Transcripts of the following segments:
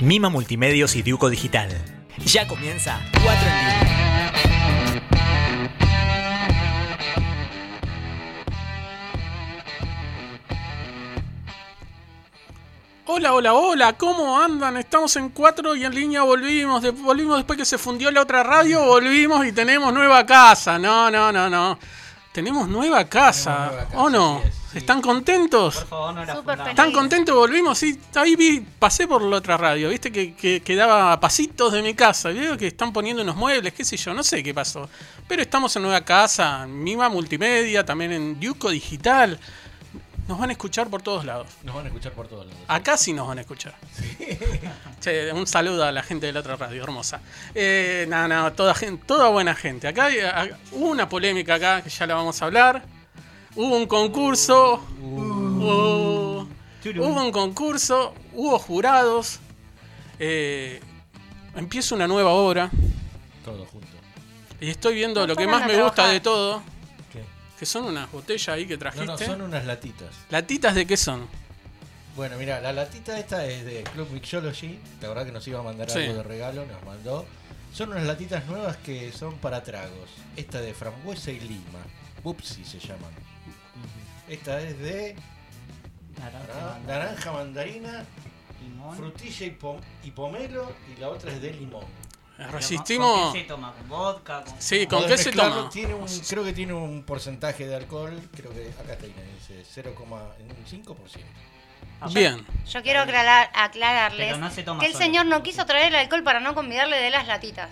Mima Multimedios y Diuco Digital. Ya comienza 4 en línea. Hola, hola, hola, ¿cómo andan? Estamos en 4 y en línea volvimos. de- volvimos después que se fundió la otra radio, volvimos y tenemos nueva casa. No, no, no, no. Tenemos nueva casa. Tenemos nueva casa, ¿O no? Sí. ¿Están contentos? Por favor, no la Súper fundamos. feliz. ¿Están contentos? Volvimos, sí. Ahí vi, pasé por la otra radio, viste que, que quedaba a pasitos de mi casa. Veo que están poniendo unos muebles, qué sé yo, no sé qué pasó. Pero estamos en nueva casa, en Mima Multimedia, también en Diuco Digital. Nos van a escuchar por todos lados. Nos van a escuchar por todos lados. Acá sí nos van a escuchar. Che, un saludo a la gente de la otra radio, hermosa. Eh, no, no, toda, gente, toda buena gente. Acá hubo una polémica acá, que ya la vamos a hablar. Hubo un concurso. Hubo, hubo un concurso. Hubo jurados. Eh, empieza una nueva obra. Todo junto. Y estoy viendo No lo que más me gusta de todo. ¿Qué? Que son unas botellas ahí que No, trajiste. no, son unas latitas. ¿Latitas de qué son? Bueno, mira, la latita esta es de Club Mixology. La verdad que nos iba a mandar Sí. algo de regalo, nos mandó. Son unas latitas nuevas que son para tragos. Esta de frambuesa y lima. Bupsi se llaman. Esta es de Naranja, naranja, mandarina, naranja, mandarina, limón. frutilla y, pom- y pomelo. Y la otra es de limón. Pero, Resistimos. ¿Con qué se toma? ¿Con vodka? ¿Con... Sí, ¿con qué se toma? Tiene un, creo que tiene un porcentaje de alcohol. Creo que acá está, dice 0,5%. Ah, Bien. Yo quiero aclarar- aclararles no que el solo. señor no quiso traer el alcohol para no convidarle de las latitas.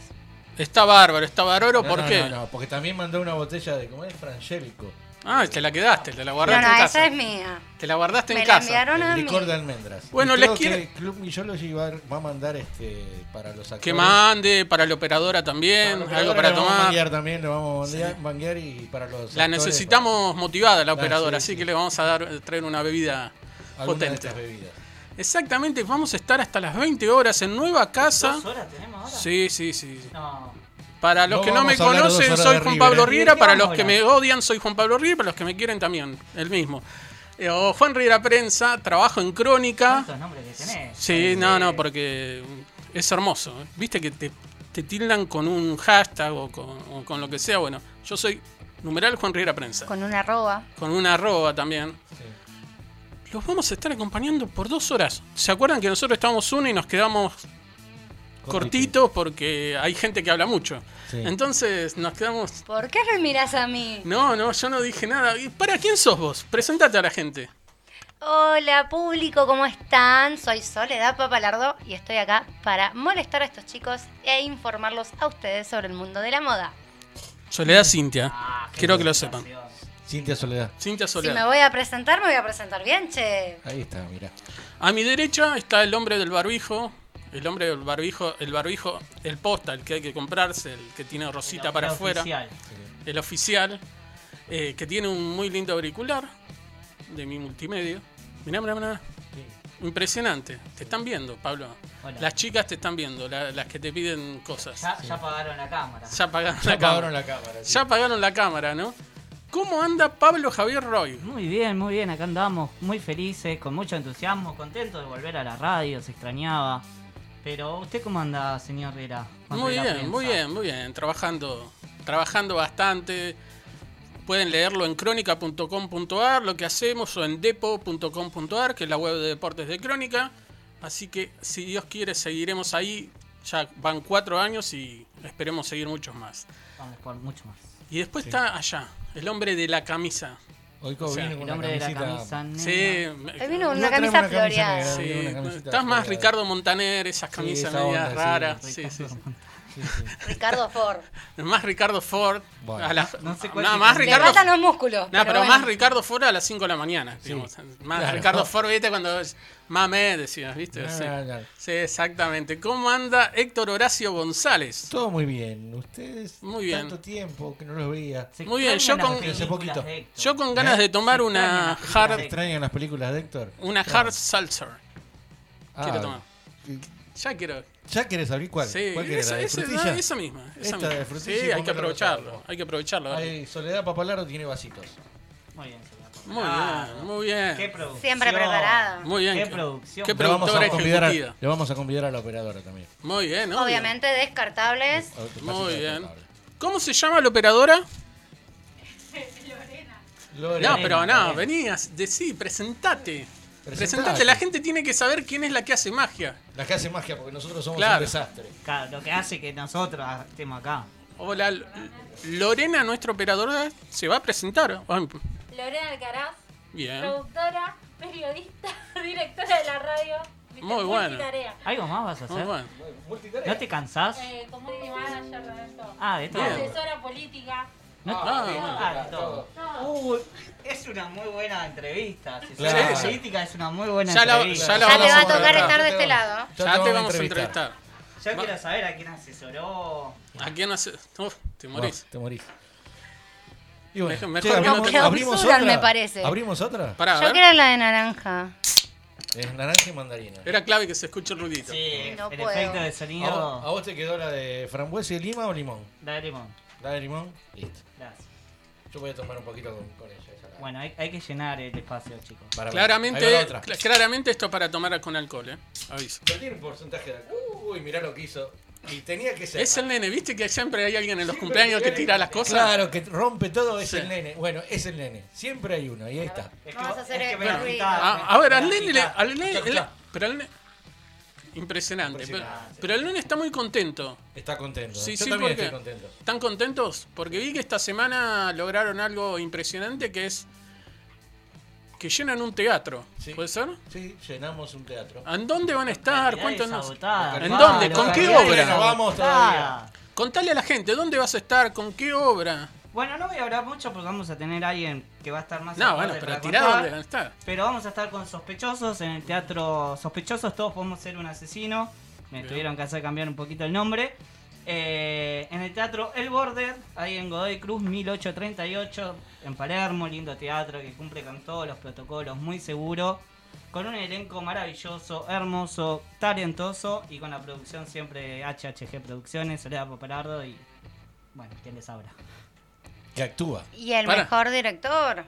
Está bárbaro, está bárbaro, No, ¿por no, qué? No, no, porque también mandó una botella de, ¿cómo es? Frangélico. Ah, te la quedaste, te la No, guardaste no, en esa casa. es mía. Te la guardaste Me en la casa. enviaron a El mí. licor de almendras. Bueno, Y les quiero- que Club Millology va, va a mandar este para los actores. Que mande para la operadora también, Para algo para le vamos a tomar. manguear también, le vamos a manguear y para los La actores, necesitamos motivada la Ah, operadora, sí, así sí. que le vamos a dar traer una bebida para alguna de potente. estas bebidas. Exactamente, vamos a estar hasta las 20 horas en nueva casa. ¿Dos horas tenemos ahora? Sí, sí, sí. sí. No. Para los No que no me conocen, soy Juan Pablo. Riera. Para los que me odian, soy Juan Pablo Riera. Para los que me quieren también, el mismo. Eh, o Juan Riera Prensa, trabajo en Crónica. ¿Cuántos nombres que tenés? Sí, no, no, porque es hermoso. Viste que te, te tildan con un hashtag o con, o con lo que sea. Bueno, yo soy numeral Juan Riera Prensa. Con una arroba. Con una arroba también. Sí. Los vamos a estar acompañando por dos horas. ¿Se acuerdan que nosotros estábamos uno y nos quedamos cortitos porque hay gente que habla mucho? Sí. Entonces nos quedamos... ¿Por qué me miras a mí? No, no, yo no dije nada. ¿Y para quién sos vos? Presentate a la gente. Hola público, ¿cómo están? Soy Soledad Papalardo y estoy acá para molestar a estos chicos e informarlos a ustedes sobre el mundo de la moda. Soledad Cintia. Ah, Quiero que lo sepan. Cintia Soledad. Cintia Si me Soledad. voy a presentar, me voy a presentar bien, che. Ahí está, mira. A mi derecha está el hombre del barbijo. El hombre del barbijo, el barbijo, el posta, el que hay que comprarse, el que tiene rosita El- para el afuera. oficial. El oficial, eh, que tiene un muy lindo auricular de mi multimedia. Mirá, mirá, mirá. Impresionante. Te están viendo, Pablo. Hola. Las chicas te están viendo, la- las que te piden cosas. Ya, ya apagaron la cámara. Ya apagaron Ya la apagaron cámara. la cámara. sí. Ya apagaron la cámara, ¿no? ¿Cómo anda Pablo Javier Roy? Muy bien, muy bien, acá andamos muy felices, con mucho entusiasmo, contentos de volver a la radio, se extrañaba. Pero usted cómo anda, señor? Juan Muy bien, Prensa? muy bien, muy bien. Trabajando, trabajando bastante. Pueden leerlo en crónica.com.ar, lo que hacemos, o en depo.com.ar, que es la web de deportes de Crónica. Así que, si Dios quiere, seguiremos ahí. Ya van cuatro años y esperemos seguir muchos más. Vamos por mucho más. Y después está allá, el hombre de la camisa. Hoy como O sea, viene con El una hombre de la camisa negra. Sí, vino No una camisa una camisa floreada. negra. sí, una estás más floreada. Ricardo Montaner, esas Sí, camisas esa medias sí. raras. Sí, sí, sí. Sí, sí. Ricardo Ford. Más Ricardo Ford. Bueno. a la- No sé cuál nada te más. Le Ricardo faltan los músculos. No, pero, bueno. más Ricardo Ford a las 5 de la mañana. digamos. Más claro. Ricardo Ford, ¿viste? Cuando mame, decías, ¿viste? No, sí. no, no. Sí, exactamente. ¿Cómo anda Héctor Horacio González? Todo muy bien. Ustedes, Muy bien. tanto tiempo que no los veía. Se Muy bien, yo con- poquito. Yo con ganas ¿Eh? de tomar Se una hard, ¿Extrañan las películas de Héctor? una Claro. hard seltzer. Quiero Ah, tomar. Ya quiero. ¿Ya querés abrir cuál? Sí, ¿Cuál querés? esa, ¿La de esa- frutilla? esa misma. Esa Esta misma. de frutilla sí, hay que aprovecharlo. Hay que aprovecharlo. Soledad Papalaro tiene vasitos. Muy bien, señor. Muy Ah, bien, muy bien. Qué producción. Siempre preparado. Muy bien. Qué producción. Qué Le vamos, a convidar a, le vamos a convidar a la operadora también. Muy bien, obvio. Obviamente descartables. Muy bien. ¿Cómo se llama la operadora? Lorena. No, pero no, Lorena. venías, decí, presentate. Presentate. La gente tiene que saber quién es la que hace magia. La que hace magia porque nosotros somos Claro. un desastre. Claro, lo que hace que nosotros estemos acá. Hola, L- Lorena, nuestra operadora, se va a presentar. Lorena Alcaraz, Bien. productora, periodista, directora de la radio. Muy bueno. multitarea. ¿Algo más vas a Muy hacer? bueno. ¿No te cansás? Eh, community manager de esto. Ah, de todo. Asesora política. No- Ah, todo. No, Uy, es una muy buena entrevista. Si Claro. sos política es una muy buena Ya la- entrevista. ya la Ya te va a a tocar estar de este lado. Ya te vamos a entrevistar. Yo Va- quiero saber a quién asesoró. ¿A quién? Uf, te morís. Te morís. Y bueno, Mejor- mejor che, que no abrimos, te- abrimos Clausuran, otra. me parece. ¿Abrimos otra? Pará, a Yo quiero la de naranja. Es naranja y mandarina. Era clave que se escuche el ruidito. Sí, No el puedo. efecto de ¿A, sonido. vos, a vos te quedó la de frambuesa y lima o limón? La de limón. La de limón, listo. Gracias. Yo voy a tomar un poquito con, con ella. esa la- Bueno, hay, hay que llenar el espacio, chicos. Para- ahí Claramente, va la otra. cl- claramente esto es para tomar con alcohol, ¿eh? Aviso. Pero tiene un porcentaje de alcohol. Uy, mirá lo que hizo. Y tenía que ser. Es el nene, ¿viste que siempre hay alguien en los cumpleaños que tira las cosas? Claro, que rompe todo es Sí. el nene. Bueno, es el nene. Siempre hay uno, y ahí está. Es Vamos a hacer es que el me la ruido. quitás, Ah, a ver, me al la nene, le- al nene, pero al nene, impresionante. Impresionante. Pero, pero el nene está muy contento. Está contento. Sí, Yo sí, también porque- estoy contento. ¿Están contentos? Porque vi que esta semana lograron algo impresionante que es que llenan un teatro. Sí. ¿Puede ser? Sí, llenamos un teatro. ¿En dónde van a estar? Cuéntanos. ¿En dónde? ¿Con qué obra? Vamos. Contale a la gente, ¿dónde vas a estar? ¿Con qué obra? Bueno, no voy a hablar mucho porque vamos a tener a alguien que va a estar más No, bueno, pero a estar. Pero vamos a estar con sospechosos en el teatro Sospechosos, todos podemos ser un asesino. Me Bien. tuvieron que hacer cambiar un poquito el nombre. Eh, en el teatro El Border, ahí en Godoy Cruz 1838, en Palermo, lindo teatro que cumple con todos los protocolos, muy seguro. Con un elenco maravilloso, hermoso, talentoso y con la producción siempre de HHG Producciones, Soledad Poparardo y. Bueno, ¿quién les habla? Que actúa. Y el Para. mejor director.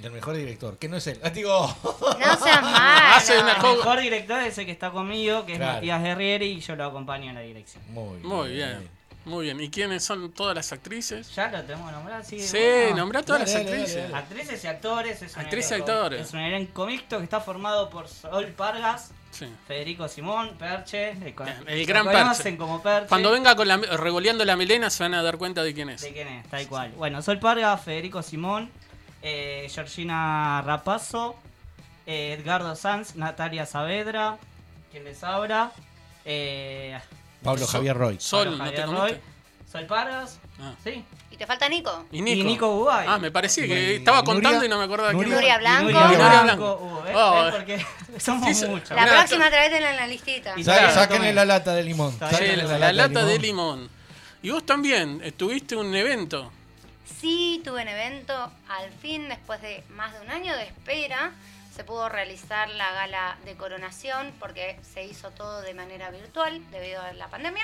Y el mejor director. Que no es él. Ah, digo. No seas malo. Hace una El mejor director es el que está conmigo, que es. Matías Guerrieri, y yo lo acompaño en la dirección. Muy bien. Muy bien, muy bien. ¿Y quiénes son todas las actrices? Ya lo tenemos nombrado, sí. Sí, bueno. nombrá todas Dale, las dale, actrices. dale, dale. Actrices y actores. Es un Actrices y actores. Es un elenco mixto que está formado por Sol Pargas, Sí. Federico Simón, Perche. El, gran conocen Perche. como Perche. Cuando venga con la, revoleando la melena se van a dar cuenta de quién es. De quién es, tal cual. Bueno, Sol Pargas, Federico Simón, eh, Georgina Rapazo, eh, Edgardo Sanz, Natalia Saavedra, quien les habla. Eh, Pablo Javier Roy. Sol, Pablo ¿no te Javier? Roy, Sol Pargas, Ah. sí. ¿Y te falta Nico? Y Nico. Y Nico Bugay. Ah, me parecía que Y estaba Nuria- contando y no me acordaba quién Nuria- era. Nuria Blanco. Nuria Blanco. Blanco. Uh, ¿ves? Oh, ¿Ves? Porque somos Sí, muchos. La Mirá, próxima traétela en la listita. Sáquenle la lata de limón. Sáquenle la, la lata de limón. Y vos también eh, tuviste un evento. Sí, tuve un evento. Al fin, después de más de un año de espera, se pudo realizar la gala de coronación porque se hizo todo de manera virtual debido a la pandemia.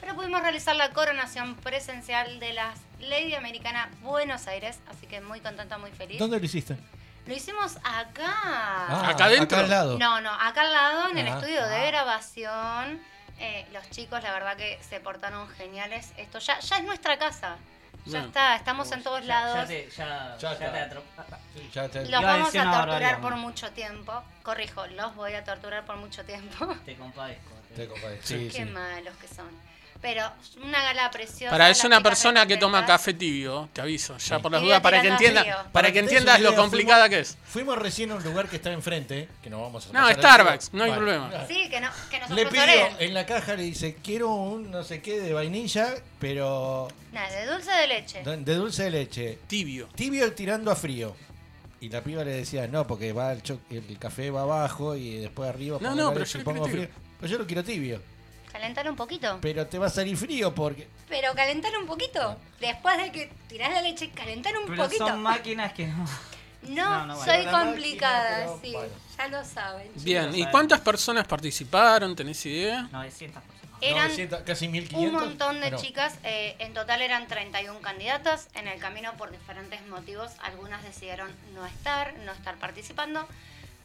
Pero pudimos realizar la coronación presencial de la Lady Americana Buenos Aires, así que muy contenta, muy feliz. ¿Dónde lo hiciste? Lo hicimos acá. Ah, ¿Acá adentro? Acá al lado. No, no, acá al lado, en el Ah. estudio de grabación. Eh, los chicos, la verdad que se portaron geniales. Esto ya, ya es nuestra casa. Ya está, estamos en todos Ya- lados. Ya, te, ya, Ya te ya te- Los vamos a torturar por mucho tiempo. Corrijo, los voy a torturar por mucho tiempo. Te compadezco. te compadezco. Sí, Qué sí. malos que son. Pero una gala preciosa. Para es una persona que toma café tibio, te aviso, ya Sí. por las dudas, para que frío. para Para que entiendas lo complicada fuimos- que es. Fuimos recién a un lugar que está enfrente, que no vamos a No, Starbucks, no hay problema. Sí, que, no, que nos Le sponsoreen. en la caja, le dice, quiero un no sé qué de vainilla, pero Nada, de dulce de leche. de dulce de leche. Tibio. Tibio tirando a frío. Y la piba le decía, no, porque va el, el café va abajo y después arriba No, pongo no, pero yo frío. Pero yo lo quiero tibio. Calentar un poquito. Pero te va a salir frío porque... Pero calentar un poquito. Después de que tirás la leche, calentar un Pero poquito. son máquinas que no. No, No, no, bueno. soy complicada, máquina, sí. bueno. Ya lo saben. chicos. Bien, ¿y cuántas personas participaron? ¿Tenés idea? 900 personas. Eran 900, casi 1500. un montón de no. chicas, eh, en total eran 31 candidatas. En el camino, por diferentes motivos, algunas decidieron no estar, no estar participando.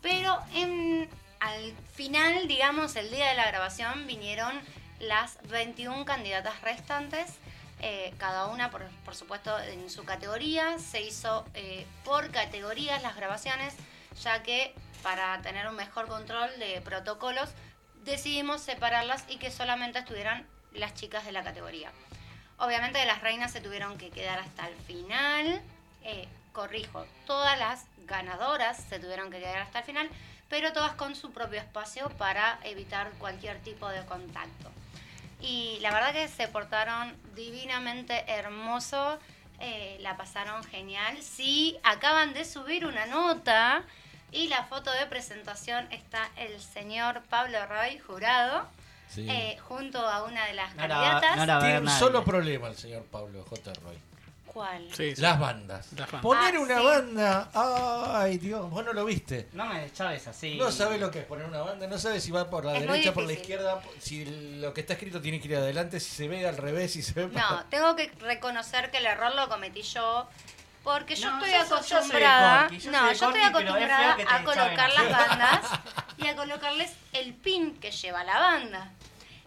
Pero en, al final, digamos, el día de la grabación, vinieron las 21 candidatas restantes. eh, cada una, por, supuesto, en su categoría. Se hizo eh, por categorías las grabaciones, ya que para tener un mejor control de protocolos, decidimos separarlas y que solamente estuvieran las chicas de la categoría. Obviamente las reinas se tuvieron que quedar hasta el final. Eh, corrijo, todas las ganadoras se tuvieron que quedar hasta el final, pero todas con su propio espacio para evitar cualquier tipo de contacto. Y la verdad que se portaron divinamente hermoso, eh, la pasaron genial. Sí, acaban de subir una nota y la foto de presentación está el señor Pablo Roy, jurado, Sí. eh, junto a una de las No candidatas. no Tiene un solo problema el señor Pablo J. Roy. ¿Cuál? Sí, sí. Las bandas. Las bandas. Poner Ah, una sí. banda. Ay, Dios, vos no lo viste. No me chaves así. No sabes lo que es poner una banda, no sabes si va por la Es muy derecha, por la difícil. izquierda, si lo que está escrito tiene que ir adelante, si se ve al revés, si se ve para- No, tengo que reconocer que el error lo cometí yo. Porque yo No, estoy yo soy- yo soy de acostumbrada. Corky, yo no, de yo estoy Corky, pero es acostumbrada feo que te a colocar las bandas y a colocarles el pin que lleva la banda.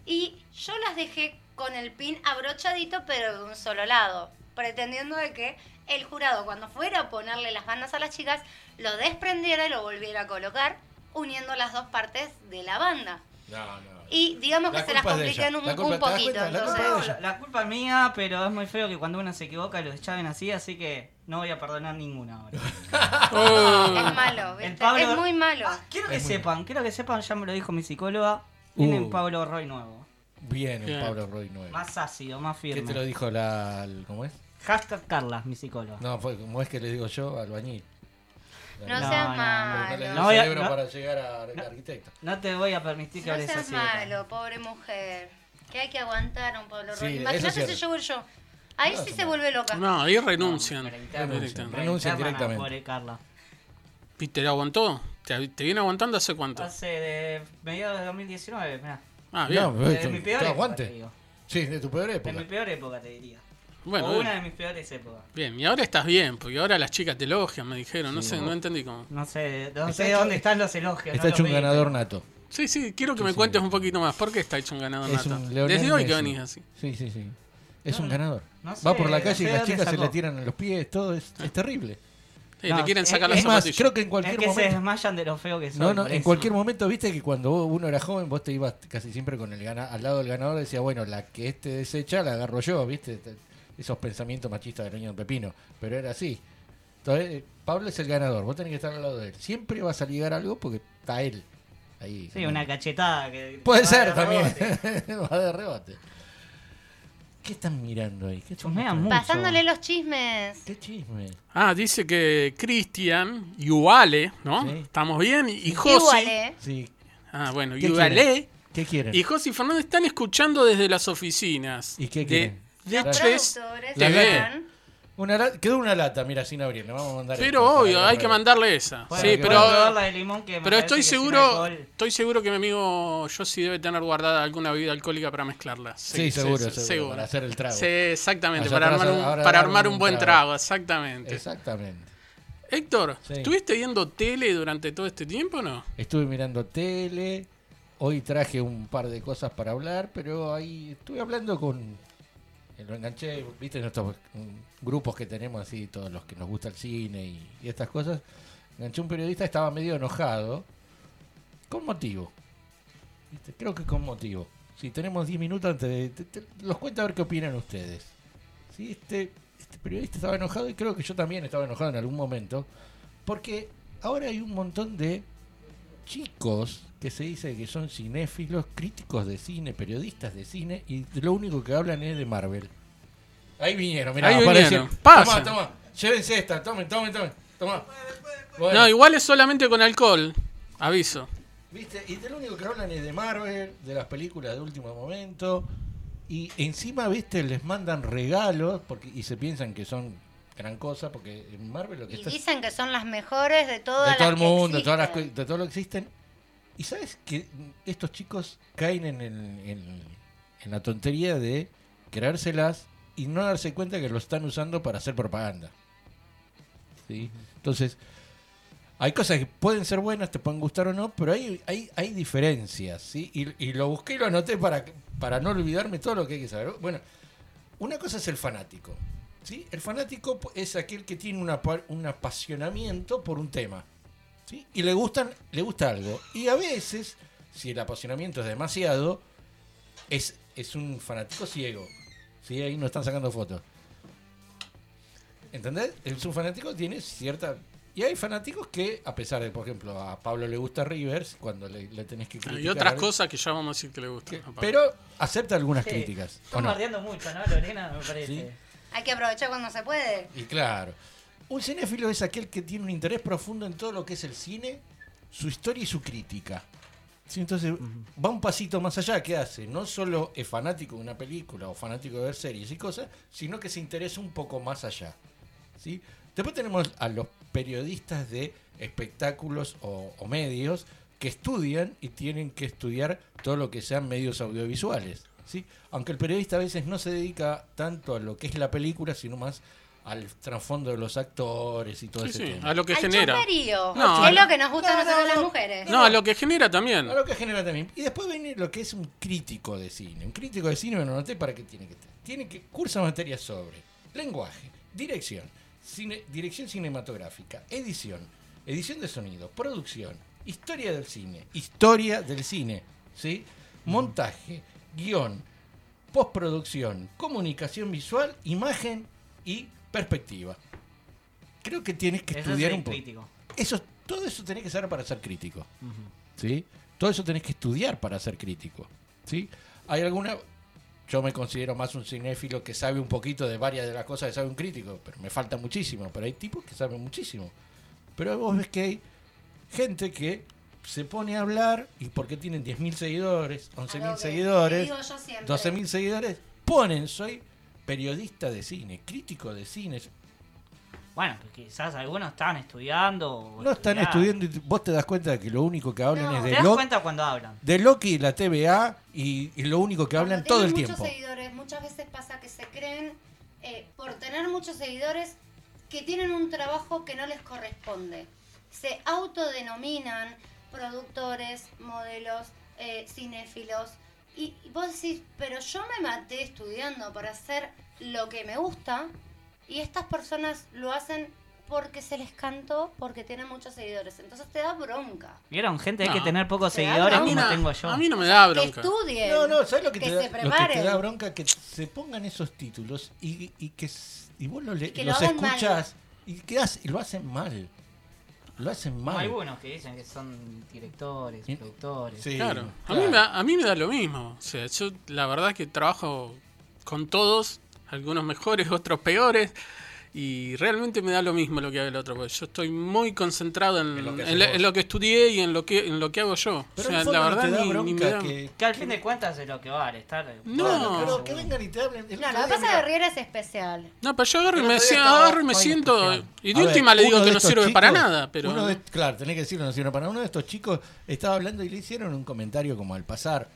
Y yo las dejé con el pin abrochadito, pero de un solo lado, pretendiendo de que el jurado, cuando fuera a ponerle las bandas a las chicas, lo desprendiera y lo volviera a colocar, uniendo las dos partes de la banda. No, no. Y digamos La que se las complican un, La culpa- un ¿te das poquito. La culpa entonces- la, la culpa es mía, pero es muy feo que cuando uno se equivoca lo echaven así, así que no voy a perdonar ninguna ahora. Es malo, El ¿viste? Pablo- Es muy malo. Ah, quiero que sepan, quiero que sepan, ya me lo dijo mi psicóloga, viene Uh. un Pablo Roy nuevo. Bien, el Pablo Roy 9. Más ácido, más ¿Qué firme. te lo dijo la. ¿Cómo es? Hashtag Carla, mi psicóloga. No, fue como es que le digo yo, albañil. No, No, seas no, no, malo. No No voy a- cerebro no. para llegar a arquitecto. No te voy a permitir que No hables seas así. de malo, pobre mujer. Que hay que aguantar a un Pablo Sí, Imagínate si yo voy yo. Ahí No, sí se vuelve loca. No, ahí renuncian. Directamente. Renuncian interna, directamente. Pobre Carla. ¿Y te lo aguantó? ¿Te, te viene aguantando hace cuánto? Hace de mediados de 2019, mirá. Ah, bien. No, De Esto- mi peor te época, aguante. te digo. Sí, de tu peor De época. mi peor época, te diría. Bueno, o bien. una de mis peores épocas. Bien, y ahora estás bien, porque ahora las chicas te elogian, me dijeron. No Sí, sé, no entendí cómo. No sé, no sé hecho- dónde están los elogios. Está no hecho un ganador nato. Sí, sí, quiero que Sí, me sí. cuentes un poquito más. ¿Por qué está hecho un ganador Es nato? un Desde hoy que venís así. Sí, sí, sí. Es No, un ganador. no Va por la no calle sé y las chicas se le tiran en los pies, todo es, es terrible. Sí, No, le quieren es- sacar es las Es más, zapatillas. creo que en Es cualquier que se momento. desmayan de lo feo que soy. No, no, en eso. cualquier momento, viste que cuando uno era joven, vos te ibas casi siempre con el gana al lado del ganador, decía, bueno, la que este desecha la agarro yo, viste, Te- esos pensamientos machistas del niño pepino, pero era así. Entonces, eh, Pablo es el ganador, vos tenés que estar al lado de él. Siempre vas a ligar algo porque está él ahí. Sí, una cachetada. Que Puede ser de también, va de rebote. ¿Qué están mirando ahí? ¿Qué mucho. Pasándole los chismes. ¿Qué chisme? Ah, dice que Cristian, Yuale, ¿no? Sí. Estamos bien. Y. ¿eh? Sí, Ah, bueno, ¿Qué Yuale. ¿qué quieren? Y Josi Fernández están escuchando desde las oficinas. ¿Y qué de, quieren? de Una la- quedó una lata, mira, sin abrir, le vamos a mandar Pero esta, obvio, hay que mandarle esa. Bueno, sí, pero, la de limón que pero estoy seguro, estoy seguro que mi amigo Josi debe tener guardada alguna bebida alcohólica para mezclarla. Sí, seguro, seguro, para hacer el trago. Sí, exactamente, para armar un, ahora para dar armar un un buen trago. trago, exactamente. Exactamente. Héctor, Sí. ¿estuviste viendo tele durante todo este tiempo o no? Estuve mirando tele, hoy traje un par de cosas para hablar, pero ahí estuve hablando con... eh, Lo enganché, viste, en estos mm, grupos que tenemos así, todos los que nos gusta el cine y, estas cosas. Enganché un periodista, estaba medio enojado, con motivo. Creo que con motivo. Si tenemos 10 minutos antes de... los cuento a ver qué opinan ustedes. Sí, este, este periodista estaba enojado y creo que yo también estaba enojado en algún momento. Porque ahora hay un montón de chicos que se dice que son cinéfilos, críticos de cine, periodistas de cine y lo único que hablan es de Marvel. Ahí vinieron, mirá, Ahí aparecieron. vinieron. Toma, toma, llévense esta, tomen, tomen, tomen, toma. Bueno, No, igual es solamente con alcohol, aviso. ¿Viste? Y de lo único que hablan es de Marvel, de las películas de último momento. Y encima, ¿viste? Les mandan regalos porque y se piensan que son gran cosa porque en Marvel lo que Y está dicen que son las mejores de todas de todo las el que mundo, de, todas las, de todo lo que existen. Y sabes que estos chicos caen en, el- en en la tontería de creérselas y no darse cuenta que lo están usando para hacer propaganda. ¿Sí? Entonces, hay cosas que pueden ser buenas, te pueden gustar o no, pero hay, hay, hay diferencias, ¿sí? Y, y lo busqué y lo anoté para, para no olvidarme todo lo que hay que saber. Bueno, una cosa es el fanático, ¿sí? El fanático es aquel que tiene una, un apasionamiento por un tema, ¿sí? Y le, gustan, le gusta algo. Y a veces, si el apasionamiento es demasiado, es, es un fanático ciego, ¿sí? Ahí no están sacando fotos. ¿Entendés? Es un fanático tiene cierta... Y hay fanáticos que, a pesar de, por ejemplo, a Pablo le gusta Rivers, cuando le, le tenés que criticar... Y otras cosas que ya vamos a decir que le gustan. que- pero acepta algunas Sí, críticas. ¿o Están no? mucho, ¿no, Lorena? Me parece. Sí. Hay que aprovechar cuando se puede. Y claro. Un cinéfilo es aquel que tiene un interés profundo en todo lo que es el cine, su historia y su crítica. Sí, entonces va un pasito más allá. ¿Qué hace? No solo es fanático de una película o fanático de ver series y cosas, sino que se interesa un poco más allá. ¿sí? Después tenemos a los periodistas de espectáculos o, o medios que estudian y tienen que estudiar todo lo que sean medios audiovisuales. ¿sí? Aunque el periodista a veces no se dedica tanto a lo que es la película, sino más al trasfondo de los actores y todo Sí, ese sí, tema. a lo que Al genera. No, es lo que nos gusta a No, nosotros no, las mujeres. No, a lo que genera también. A lo que genera también. Y después viene lo que es un crítico de cine. Un crítico de cine, me lo noté para qué tiene que estar. Tiene que cursa materias sobre lenguaje, dirección, cine, dirección cinematográfica, edición, edición de sonido, producción, historia del cine, historia del cine, ¿sí? Montaje, guion, postproducción, comunicación visual, imagen y perspectiva. Creo que tienes que Eso estudiar un poco. crítico. Eso, todo eso tenés que saber para ser crítico. ¿sí? Todo eso tenés que estudiar para ser crítico. ¿sí? Hay alguna... Yo me considero más un cinéfilo que sabe un poquito de varias de las cosas que sabe un crítico, pero me falta muchísimo. Pero hay tipos que saben muchísimo. Pero vos ves que hay gente que se pone a hablar y porque tienen 10.000 seguidores, Algo 11.000 que seguidores, digo yo siempre. 12.000 seguidores, ponen soy periodista de cine, crítico de cine. Bueno, quizás algunos están estudiando. o No están estudiando. y vos te das cuenta de que lo único que hablan No. es Te de das Loki, cuenta cuando hablan. de Loki y la TVA y, y lo único que Cuando hablan todo el tienen tiempo. muchos seguidores, muchas veces pasa que se creen, eh, por tener muchos seguidores, que tienen un trabajo que no les corresponde. Se autodenominan productores, modelos, eh, cinéfilos. Y, y vos decís, pero yo me maté estudiando para hacer lo que me gusta y estas personas lo hacen porque se les cantó, porque tienen muchos seguidores. Entonces te da bronca. ¿Vieron? Gente, hay que tener pocos Te seguidores a, mí como no, tengo yo. a mí no me da Que bronca. estudien. No, no, ¿sabes lo que, que te, da, se lo que te preparen. da bronca? Que se pongan esos títulos y, y que y vos lo Y que lo los mal. escuchás y, que y lo hacen mal. Lo hacen mal. Hay algunos que dicen que son directores, Sí. productores. Sí, Claro, a mí, me da, a mí me da lo mismo. O sea, yo la verdad que trabajo con todos, algunos mejores, otros peores, y realmente me da lo mismo lo que haga el otro, porque yo estoy muy concentrado en, En lo que en haces lo, vos. en lo que estudié y en lo que en lo que hago yo. Pero o sea, la no verdad ni, ni me bronca da- que... Que al fin de cuentas es lo que vale, estar. No, Bueno, pero que vengan y te hablen. No, lo que pasa que Riera es especial. No, pero yo agarro y me, agarro y me siento. especial. Y A de ver, última le digo que no sirve para nada, pero. uno de- claro, tenés que decirlo, no sirve para nada. Uno de estos chicos estaba hablando y le hicieron un comentario como al pasar.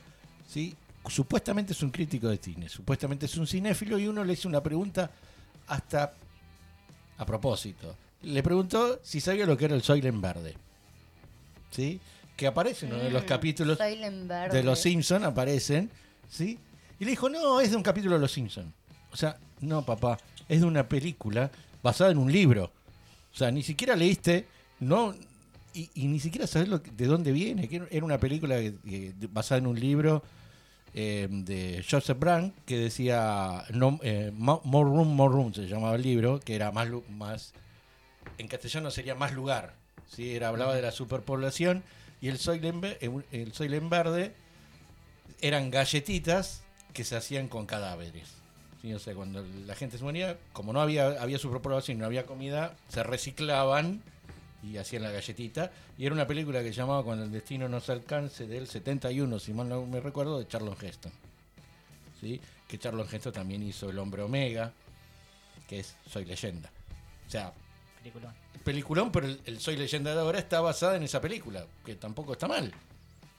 ¿sí? Supuestamente es un crítico de cine, supuestamente es un cinéfilo y uno le hizo una pregunta hasta a propósito. Le preguntó si sabía lo que era el Soylent Verde. ¿Sí? Que aparece en uno de los Mm, capítulos de Los Simpson aparecen, ¿sí? Y le dijo, no, es de un capítulo de Los Simpson. O sea, no, papá, es de una película basada en un libro. O sea, ni siquiera leíste, no, y, y ni siquiera sabes lo que- de dónde viene. Que era una película que- basada en un libro eh, de Joseph Brandt que decía no, eh, Mo- More Room, More Room se llamaba el libro, que era más, más en castellano sería más lugar. ¿sí? Era, hablaba de la superpoblación y el Soylent, eh, el Soylent Verde eran galletitas que se hacían con cadáveres. ¿sí? O sea, cuando la gente se moría, como no había, había superpoblación y no había comida, se reciclaban y hacían la galletita. Y era una película que se llamaba Cuando el destino nos alcance del 71, si mal no me recuerdo, de Charlon Heston. ¿sí? Que Charlon Heston también hizo El Hombre Omega, que es Soy Leyenda. O sea, Peliculón. peliculón, pero el, el Soy Leyenda de ahora está basada en esa película, que tampoco está mal.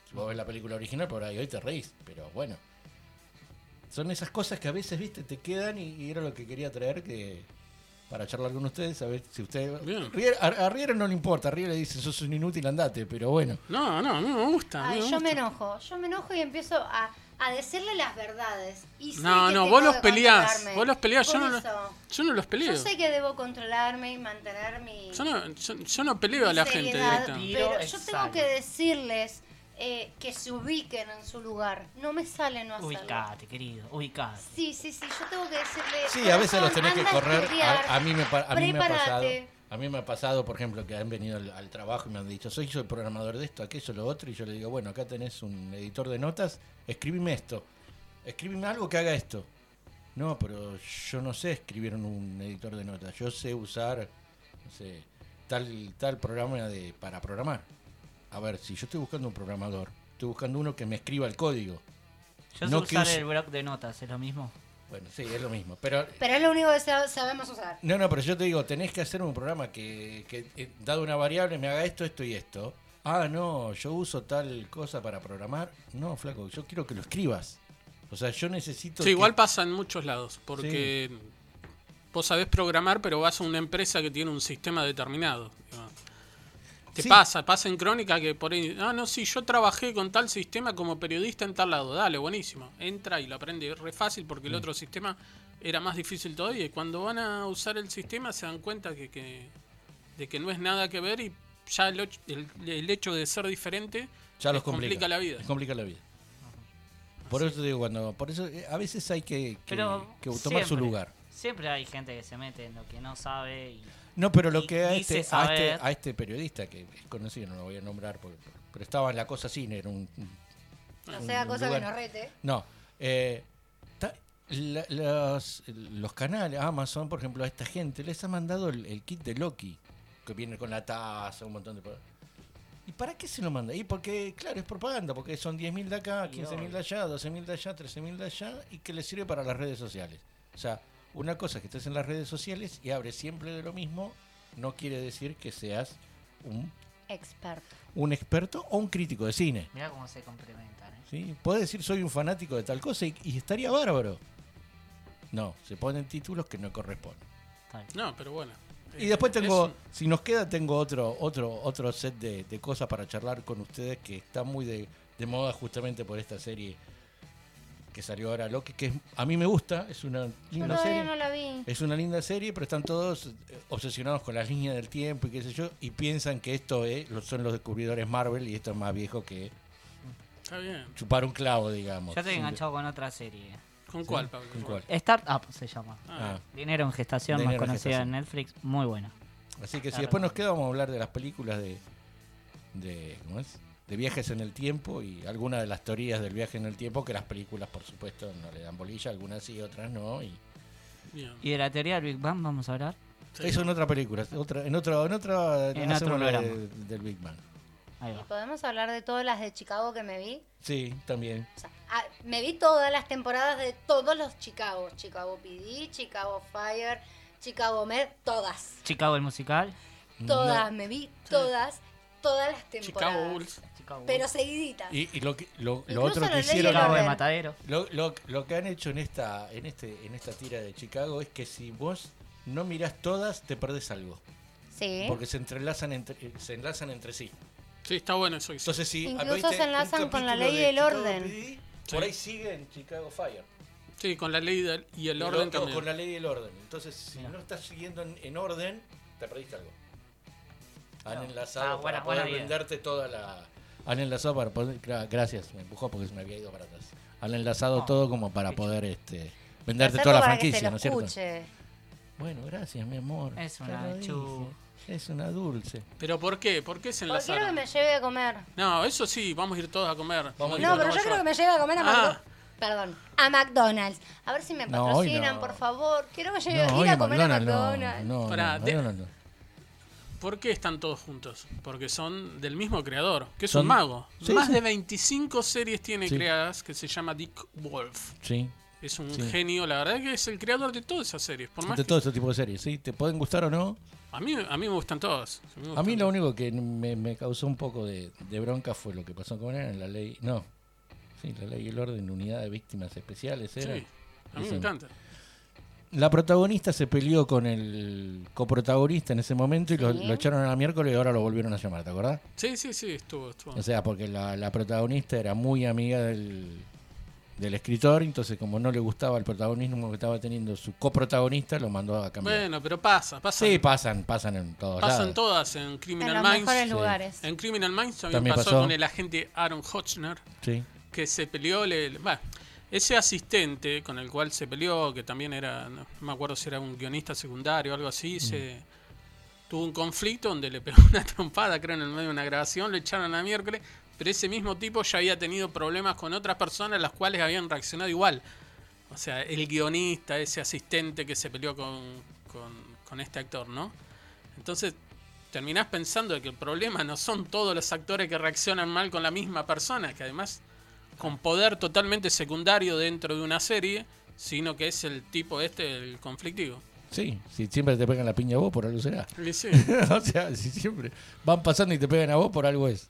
Si vos ves la película original, por ahí hoy te reís, pero bueno. son esas cosas que a veces, viste, te quedan y, y era lo que quería traer que para charlar con ustedes, a ver si usted... Bien. Riera- a, a Riera no le importa, a Riera le dice, sos un inútil, andate, pero bueno. No, no, a mí me gusta. Ay, me yo gusta. me enojo, yo me enojo y empiezo a, a decirle las verdades. Y sé No, que no, vos los peleás. Vos los peleás, yo no, yo no los peleo. Yo sé que debo controlarme y mantener mi, Yo no, yo, yo no peleo a la gente seriedad, directa. Tiro pero yo tengo que decirles eh, que se ubiquen en su lugar. No me sale no hacerlo. Ubicate, querido, ubicate. Sí, sí, sí, yo tengo que decirle. Sí, a veces los "Corazón, tenés que correr. A, a mí me, a mí me ha pasado. prepárate". A mí me ha pasado, por ejemplo, que han venido al, al trabajo y me han dicho, soy yo el programador de esto, aquello, lo otro, y yo le digo, bueno, acá tenés un editor de notas, escríbime esto, escríbime algo que haga esto. No, pero yo no sé escribir en un editor de notas, yo sé usar, no sé, tal, tal programa de, para programar. A ver, si yo estoy buscando un programador, estoy buscando uno que me escriba el código. Yo No sé usar use- el bloc de notas, es lo mismo. Bueno, sí, es lo mismo, pero Pero es lo único que sa- sabemos usar. No, no, pero yo te digo, tenés que hacer un programa que, que eh, dado una variable, me haga esto, esto y esto. Ah, no, yo uso tal cosa para programar. No, flaco, yo quiero que lo escribas. O sea, yo necesito... Sí, que- igual pasa en muchos lados, porque vos sabés programar, pero vas a una empresa que tiene un sistema determinado. digamos. Te Sí. pasa, pasa en crónica que por ahí, ah, no, sí, yo trabajé con tal sistema como periodista en tal lado, dale, buenísimo. Entra y lo aprende re fácil porque el Mm. otro sistema era más difícil todavía. Y cuando van a usar el sistema se dan cuenta que, que- de que no es nada que ver y ya el, el- el hecho de ser diferente ya los complica la vida. les complica la vida. Por eso te digo, cuando, por eso eh, a veces hay que, que- Pero que tomar su lugar. Siempre hay gente que se mete en lo que no sabe y No, pero lo que a este, a este, a este periodista que es conocido, no lo voy a nombrar, porque- pero estaba en la cosa cine, era un, No un sea cosa lugar- que nos rete. No. eh, ta- la- los, los canales, Amazon, por ejemplo, a esta gente les ha mandado el, el kit de Loki, que viene con la taza, un montón de... ¿Y para qué se lo manda? Y porque, claro, es propaganda, porque son 10.000 de acá, 15.000 de allá, 12.000 de allá, 13.000 de allá, y que les sirve para las redes sociales. O sea, una cosa es que estés en las redes sociales y abres siempre de lo mismo, no quiere decir que seas un, Experto. un experto o un crítico de cine. mirá cómo se complementan. ¿eh? ¿sí? Puedes decir soy un fanático de tal cosa y, y estaría bárbaro. No, se ponen títulos que no corresponden. No, pero bueno. Y después Es tengo, un- si nos queda, tengo otro otro otro set de, de cosas para charlar con ustedes que está muy de, de moda justamente por esta serie que salió ahora Loki, que es- a mí me gusta, es una linda serie. no la vi. Es una linda serie, pero están todos eh, obsesionados con las líneas del tiempo y qué sé yo, y piensan que esto es, lo- son los descubridores Marvel y esto es más viejo que Está bien. chupar un clavo, digamos. Yo estoy enganchado con otra serie. ¿Con cuál, Pablo? ¿Con cuál? Startup se llama. Ah. Dinero en gestación, Dinero más en conocida gestación. en Netflix. Muy buena. Así que si después nos queda, vamos a hablar de las películas de, de, ¿cómo es? De viajes en el tiempo y algunas de las teorías del viaje en el tiempo que las películas, por supuesto, no le dan bolilla, algunas sí, otras no. Y Bien. Y de la teoría del Big Bang vamos a hablar. Sí. eso en otra película, otra, en otra, en otra En otro de- del Big Bang. Ahí ¿Y va. podemos hablar de todas las de Chicago que me vi? Sí, también. O sea, ah, me vi todas las temporadas de todos los Chicago. Chicago PD, Chicago Fire, Chicago Med, todas. Chicago el musical. Todas, me vi todas, todas las Chicago temporadas. Bulls. Pero seguiditas. Y, y lo, que, lo, otro la que ley hicieron, de. Matadero. lo, lo, lo que han hecho en esta, en este, en esta tira de Chicago es que si vos no mirás todas, te perdés algo. Sí. Porque se entrelazan entre, se enlazan entre sí. Sí, está bueno eso. Entonces, si Incluso se enlazan con la ley y el Chicago orden. PD, por Sí. ahí sigue en Chicago Fire. Sí, con la ley del- y el Y orden también. Con la ley y el orden. Entonces, si no estás siguiendo en, en orden, te perdiste algo. Han No. enlazado Ah, para buena- poder idea. venderte toda la. Han enlazado para poder. gra- Gracias, me empujó porque se me había ido para atrás. Han enlazado No. todo como para poder este, venderte toda la franquicia, ¿no es cierto? escuche. Bueno, gracias, mi amor. Es una chu. Es una dulce. ¿Pero por qué? ¿Por qué se Porque quiero que enlazaron? me lleve a comer. No, eso sí, vamos a ir todos a comer. Vamos a ir No, Digo, pero no yo creo a que me lleve a comer a Ah. McDonald's. Perdón, a McDonald's. A ver si me No, patrocinan, no. por favor. Quiero que lleve No, ir a comer a McDonald's, no, McDonald's. no, no, Pará, de- no. ¿Por qué están todos juntos? Porque son del mismo creador, que es Son- un mago. Sí, Más sí. de 25 series tiene Sí. creadas que se llama Dick Wolf. Sí. Es un genio, la verdad que es el creador de todas esas series. Por más De que- todo ese tipo de series, ¿sí? ¿Te pueden gustar o no? a, mí, a mí me gustan todas. me A mí lo todas. único que me, me causó un poco de, de bronca fue lo que pasó con él en la ley. No. Sí, la ley y el orden, unidad de víctimas especiales era. Sí, a mí me encanta. La protagonista se peleó con el coprotagonista en ese momento y lo, Sí. lo echaron a la miércoles y ahora lo volvieron a llamar, ¿te acordás? Sí, sí, sí, estuvo, estuvo. O sea, porque la, la protagonista era muy amiga del, del escritor, entonces como no le gustaba el protagonismo que estaba teniendo su coprotagonista, lo mandó a cambiar. Bueno, pero pasa, pasa. sí, pasan, pasan en todos Pasan lados. todas en En Criminal los Minds. mejores sí. lugares. En Criminal Minds también, También pasó, pasó. con el agente Aaron Hotchner, Sí. que se peleó, le, le- bah, ese asistente con el cual se peleó, que también era, no me acuerdo si era un guionista secundario o algo así, se tuvo un conflicto donde le pegó una trompada, creo, en el medio de una grabación, lo echaron a miércoles, pero ese mismo tipo ya había tenido problemas con otras personas las cuales habían reaccionado igual. O sea, el guionista, ese asistente que se peleó con, con, con este actor, ¿no? Entonces terminás pensando de que el problema no son todos los actores que reaccionan mal con la misma persona, que además con poder totalmente secundario dentro de una serie, sino que es el tipo este, el conflictivo. Sí, si siempre te pegan la piña a vos, por algo será. Sí, o sea, si siempre van pasando y te pegan a vos, por algo es.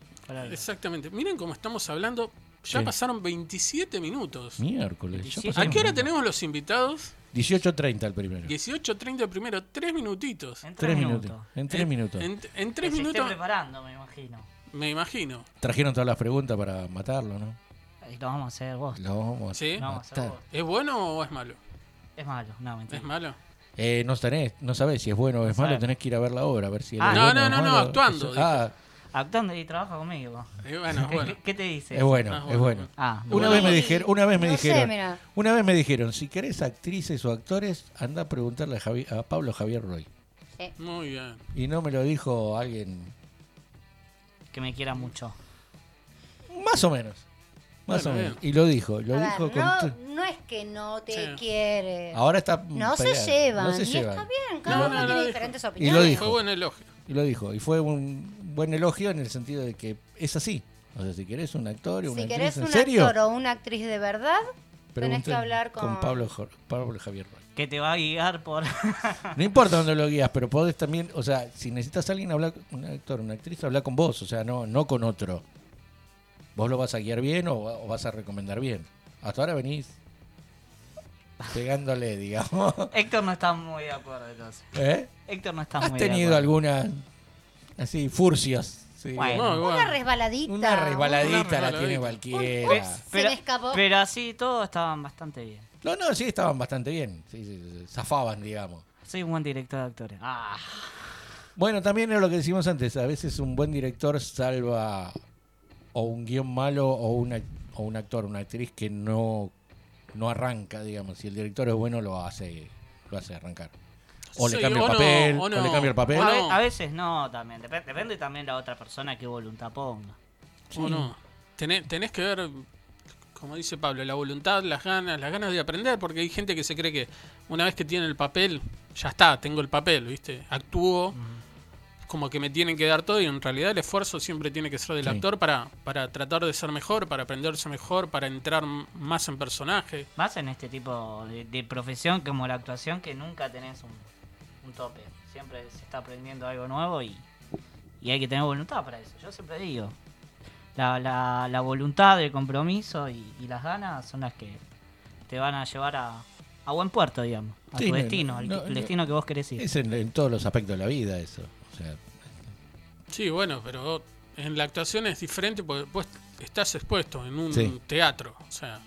Exactamente. Miren cómo estamos hablando. Ya Sí. pasaron 27 minutos. Miércoles. ya 17. ¿A qué hora tenemos los invitados? 18.30 el primero. 18.30 el primero, 3 minutitos. En Tres minutos. En tres En- minutos. En, en tres Que se esté minutos, preparando, me imagino. me imagino. Trajeron todas las preguntas para matarlo, ¿no? Lo vamos a hacer vos. Lo vamos a ¿Sí? Lo vamos a hacer. ¿Es bueno o es malo? Es malo, no, mentira. ¿Es malo? Eh, no tenés, no sabés si es bueno o es malo, tenés que ir a ver la obra, a ver si Ah, es no, bueno no, no, no, actuando, Eso- ah, Actuando y trabaja conmigo. Eh, bueno, ¿Qué, bueno. qué te dice? es bueno, Ah, es bueno. Ah, Una Bueno, vez me dijeron, una vez me no dijeron, una vez me dijeron, si querés actrices o actores, anda a preguntarle a, Javi- a Pablo Javier Roy. Sí. Muy bien. Y no me lo dijo alguien, que me quiera mucho. más o menos. Más Bueno, o menos. bien. Y lo dijo, lo ver, dijo con no, tu- no es que no te Sí. quiere. Ahora está no se llevan. no se y llevan. está bien, cada No, uno no, no, tiene dijo. diferentes Y lo opiniones. dijo. Fue buen elogio. Y lo dijo. Y fue un buen elogio en el sentido de que es así. O sea, si querés un actor y una Si actriz, querés ¿en un serio? actor o una actriz de verdad, tenés que hablar con... Pablo, Pablo Javier Roy. Que te va a guiar por. No importa dónde lo guías, pero podés también, o sea, si necesitas a alguien hablar, un actor, una actriz, habla con vos, o sea, no, no con otro. Vos lo vas a guiar bien o, o vas a recomendar bien. Hasta ahora venís pegándole, digamos. Héctor no está muy de acuerdo entonces. ¿Eh? Héctor no está Has muy de tenido acuerdo. algunas así furcias. Sí. Bueno. No, Una resbaladita. Una resbaladita Una la tiene cualquiera. Ups. Se me escapó. pero así todos estaban bastante bien. No, no, sí, estaban bastante bien. Sí, zafaban, digamos. Soy un buen director de actores. Ah, Bueno, también es lo que decimos antes. A veces un buen director salva o un guion malo o, una, o un actor, una actriz que no, no arranca, digamos. Si el director es bueno, lo hace, lo hace arrancar. O le Sí, cambia el o no, papel, o o, no. le cambia el papel. O a, veces no también. Dep- depende también de la otra persona qué voluntad ponga. ¿O no? Tenés, tenés que ver, como dice Pablo, la voluntad, las ganas, las ganas de aprender, porque hay gente que se cree que una vez que tiene el papel, ya está, tengo el papel, ¿viste? Actúo, como que me tienen que dar todo y en realidad el esfuerzo siempre tiene que ser del Sí. actor para, para tratar de ser mejor, para aprenderse mejor, para entrar más en personaje. Más en este tipo de, de profesión como la actuación que nunca tenés un, un tope. Siempre se está aprendiendo algo nuevo y, y hay que tener voluntad para eso. Yo siempre digo, la, la, la voluntad, el compromiso y, y las ganas son las que te van a llevar a, a buen puerto, digamos. A Sí, tu no, destino, al no, el no. destino que vos querés ir. Es en, en todos los aspectos de la vida eso. O sea, Sí, bueno, pero en la actuación es diferente porque vos estás expuesto en un Sí. teatro. O sea,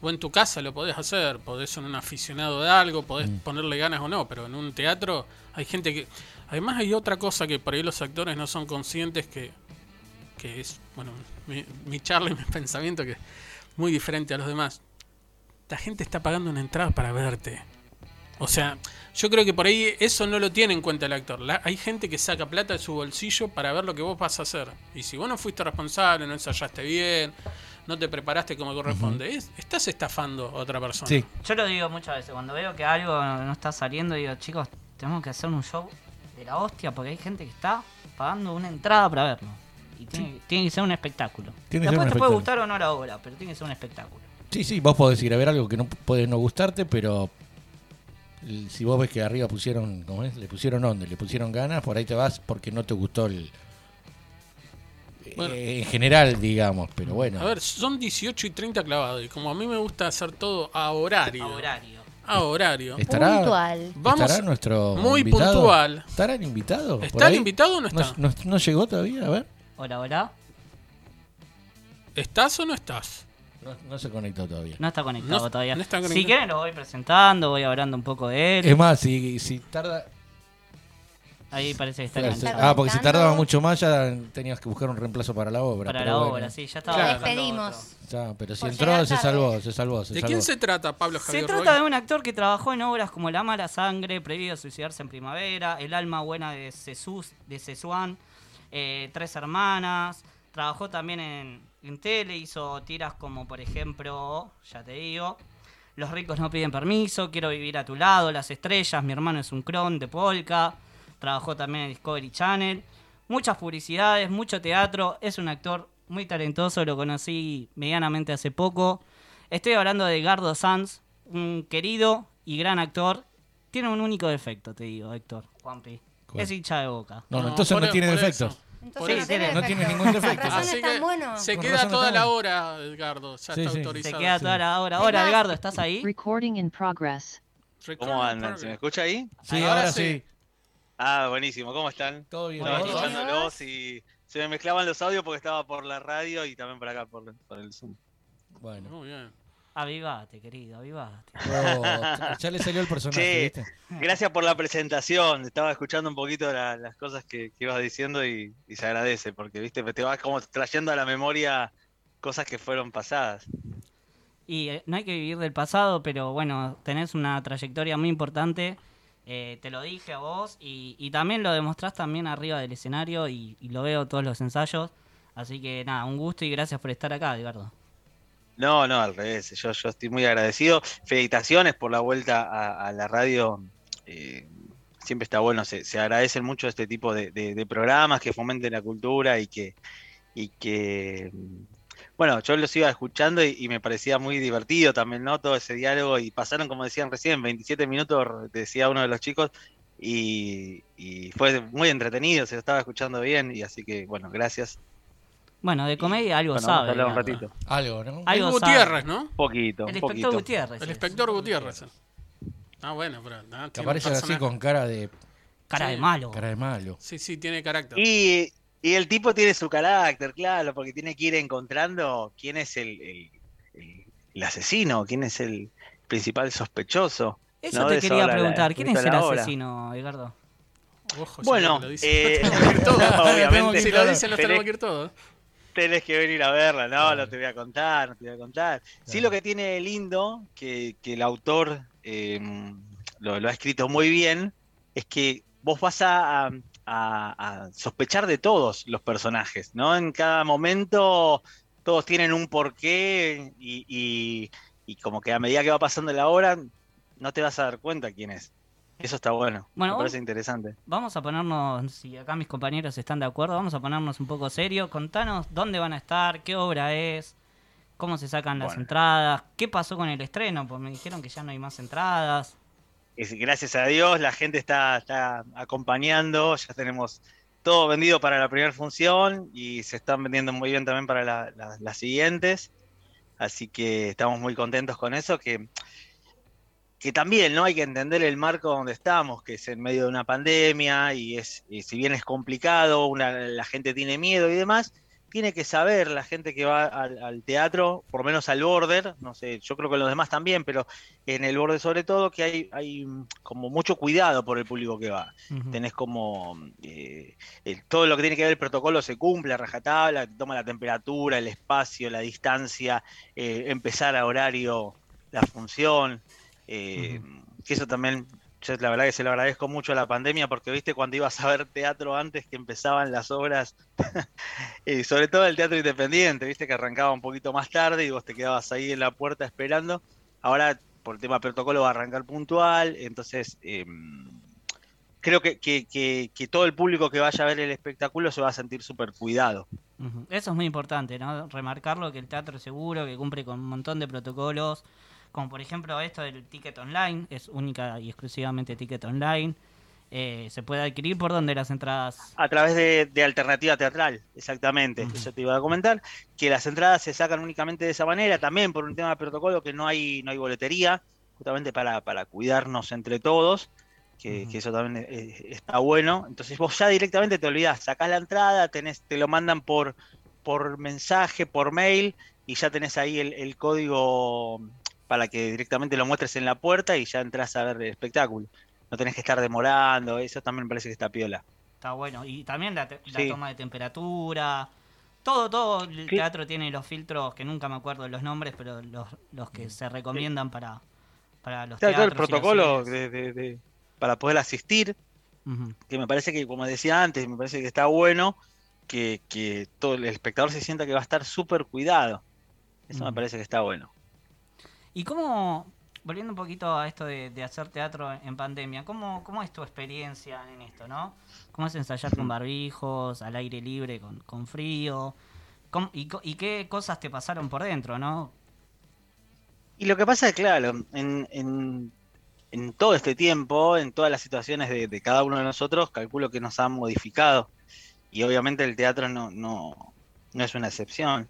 vos en tu casa lo podés hacer, podés ser un aficionado de algo, podés Mm. ponerle ganas o no, pero en un teatro hay gente que... Además hay otra cosa que por ahí los actores no son conscientes que, que es, bueno, mi, mi charla y mi pensamiento que es muy diferente a los demás. La gente está pagando una entrada para verte. O sea, yo creo que por ahí eso no lo tiene en cuenta el actor. La- hay gente que saca plata de su bolsillo para ver lo que vos vas a hacer. Y si vos no fuiste responsable, no ensayaste bien, no te preparaste como corresponde, es- estás estafando a otra persona. sí, Yo lo digo muchas veces, cuando veo que algo no está saliendo, digo, chicos, tenemos que hacer un show de la hostia porque hay gente que está pagando una entrada para verlo. Y tiene, tiene que ser un espectáculo. Tiene que ser Después te puede espectáculo. gustar o no la obra, pero tiene que ser un espectáculo. sí, sí, vos podés ir a ver algo que no puede no gustarte, pero si vos ves que arriba pusieron, ¿cómo es? Le pusieron onda, le pusieron ganas, por ahí te vas porque no te gustó el Bueno. eh, en general, digamos, pero bueno. A ver, son 18 y 30 clavados. Y como a mí me gusta hacer todo a horario. A horario. A horario. ¿Estará, Puntual. Vamos ¿Estará nuestro muy invitado? puntual. ¿Estará el invitado? ¿Está el invitado o no está? No, no llegó todavía? A ver. Hola, hola. ¿Estás o no estás? No, no se conectó todavía. No está conectado No- todavía. no está si quieren lo voy presentando, voy hablando un poco de él. Es más, si, si tarda... Ahí parece que está Claro. Ah, porque si tardaba mucho más ya tenías que buscar un reemplazo para la obra. Para la bueno. obra, sí, ya estaba Claro. Despedimos. Ya, pero si Por entró, se salvó, se salvó, se ¿De salvó. quién se trata, Pablo Se Javier trata Roy? de un actor que trabajó en obras como La mala sangre, Prohibido suicidarse en primavera, El alma buena de Jesús, de Sesuán, eh, Tres hermanas. Trabajó también en, en tele, hizo tiras como por ejemplo, ya te digo, Los ricos no piden permiso, Quiero vivir a tu lado, Las estrellas, Mi hermano es un cron de Polka. Trabajó también en Discovery Channel. Muchas publicidades, mucho teatro. Es un actor muy talentoso, lo conocí medianamente hace poco. Estoy hablando de Gardo Sanz, un querido y gran actor. Tiene un único defecto, te digo, Héctor. Juanpi. ¿Cuál? Es hincha de boca. No, no, entonces no tiene defectos. eso. Entonces Sí, no tiene, tiene- no tiene ningún defecto. Así que bueno. se queda toda la bueno. hora, Edgardo. Ya Sí, está sí. Se autorizado. queda toda la hora. Hola, Además- Edgardo, ¿estás ahí? Recording in progress. ¿Cómo andan? ¿Se me escucha ahí? Sí, Ahora ahora, sí. sí. Ah, buenísimo. ¿Cómo están? Todo bien. Estaba escuchándolos y se me mezclaban los audios porque estaba por la radio y también por acá por, por el Zoom. Bueno. Muy bien. Avivate, querido, avivate. Oh, ya le salió el personaje, Sí. ¿viste? Gracias por la presentación. Estaba escuchando un poquito la- las cosas que, que ibas diciendo y, y se agradece porque, viste, te vas como trayendo a la memoria cosas que fueron pasadas. Y eh, no hay que vivir del pasado, pero bueno, tenés una trayectoria muy importante. eh, te lo dije a vos y, y también lo demostrás también arriba del escenario y, y lo veo todos los ensayos. Así que nada, un gusto y gracias por estar acá, Edgardo. No, no, al revés. Yo, yo estoy muy agradecido. Felicitaciones por la vuelta a, la radio. Eh, siempre está bueno. Se, se agradecen mucho este tipo de, programas que fomenten la cultura y que, y que bueno, yo los iba escuchando y, y me parecía muy divertido también, ¿no? Todo ese diálogo y pasaron, como decían recién, 27 minutos, decía uno de los chicos, y, y fue muy entretenido, se lo estaba escuchando bien y así que, bueno, gracias. Bueno, de comedia algo Bueno, vamos a sabe. hablar un ratito. Algo, ¿no? Algo. Gutiérrez, ¿no? Un poquito, El inspector poquito. Gutiérrez. El inspector Gutiérrez. Ah, bueno, pero. ah, Que aparece así con cara de, Cara Sí. de malo. cara de malo. Sí, sí, tiene carácter. Y, y el tipo tiene su carácter, claro, porque tiene que ir encontrando quién es el, el- el- el asesino, quién es el principal sospechoso. Eso No, te eso quería la- preguntar. ¿Quién es el asesino, Edgardo? Ojo, Bueno, si no lo dice. eh, Tenemos que ir todos. obviamente Si lo dicen, nos tenés- tenemos que ir todos. Tenés que venir a verla, no, no te voy a contar, no te voy a contar. Sí, lo que tiene lindo, que, que el autor eh, lo, lo ha escrito muy bien, es que vos vas a, a- a- a sospechar de todos los personajes, ¿no? En cada momento todos tienen un porqué y, y- y como que a medida que va pasando la obra, no te vas a dar cuenta quién es. Eso está bueno, Bueno, me parece interesante. Vamos a ponernos, si acá mis compañeros están de acuerdo, vamos a ponernos un poco serio. Contanos dónde van a estar, qué obra es, cómo se sacan las Bueno. entradas, qué pasó con el estreno, pues me dijeron que ya no hay más entradas. es- gracias a Dios la gente está, está acompañando, ya tenemos todo vendido para la primera función y se están vendiendo muy bien también para la- la- las siguientes, así que estamos muy contentos con eso, que, que también no hay que entender el marco donde estamos, que es en medio de una pandemia y es y si bien es complicado, una, la gente tiene miedo y demás, tiene que saber la gente que va al, al teatro, por lo menos al border, no sé, yo creo que los demás también, pero en el borde sobre todo, que hay, hay como mucho cuidado por el público que va. Tenés como eh, el- todo lo que tiene que ver el protocolo se cumple rajatabla, toma la temperatura, el espacio, la distancia, eh, empezar a horario la función, eh, que eso también, yo la verdad que se lo agradezco mucho a la pandemia, porque viste cuando ibas a ver teatro antes que empezaban las obras, y sobre todo el teatro independiente, viste que arrancaba un poquito más tarde y vos te quedabas ahí en la puerta esperando. Ahora, por el tema protocolo, va a arrancar puntual. Entonces, eh, creo que, que- que- que todo el público que vaya a ver el espectáculo se va a sentir súper cuidado. Eso es muy importante, ¿no? Remarcarlo que el teatro es seguro, que cumple con un montón de protocolos, como por ejemplo esto del ticket online, es única y exclusivamente ticket online. eh, se puede adquirir por donde las entradas. A través de, alternativa teatral, exactamente. Eso te iba a comentar. Que las entradas se sacan únicamente de esa manera, también por un tema de protocolo que no hay, no hay boletería, justamente para, para cuidarnos entre todos. Que, eso también está bueno. Entonces vos ya directamente te olvidás, sacás la entrada, tenés, te lo mandan por, por mensaje, por mail, y ya tenés ahí el, el código para que directamente lo muestres en la puerta y ya entras a ver el espectáculo no tenés que estar demorando, eso también me parece que está piola. Está bueno, y también la, toma de temperatura, todo, todo el teatro tiene los filtros que nunca me acuerdo de los nombres, pero los, los que se recomiendan para, para los teatros. Todo el protocolo de, para poder asistir, que me parece que, como decía antes, me parece que está bueno que, que todo el espectador se sienta que va a estar súper cuidado. Eso me parece que está bueno. ¿Y cómo, volviendo un poquito a esto de, hacer teatro en pandemia, ¿cómo, ¿cómo, es tu experiencia en esto, no? ¿Cómo es ensayar con barbijos, al aire libre, con, frío? y, qué cosas te pasaron por dentro, no? Y lo que pasa es, claro, en, todo este tiempo, en todas las situaciones de, cada uno de nosotros, calculo que nos han modificado. Y obviamente el teatro no, no, no es una excepción.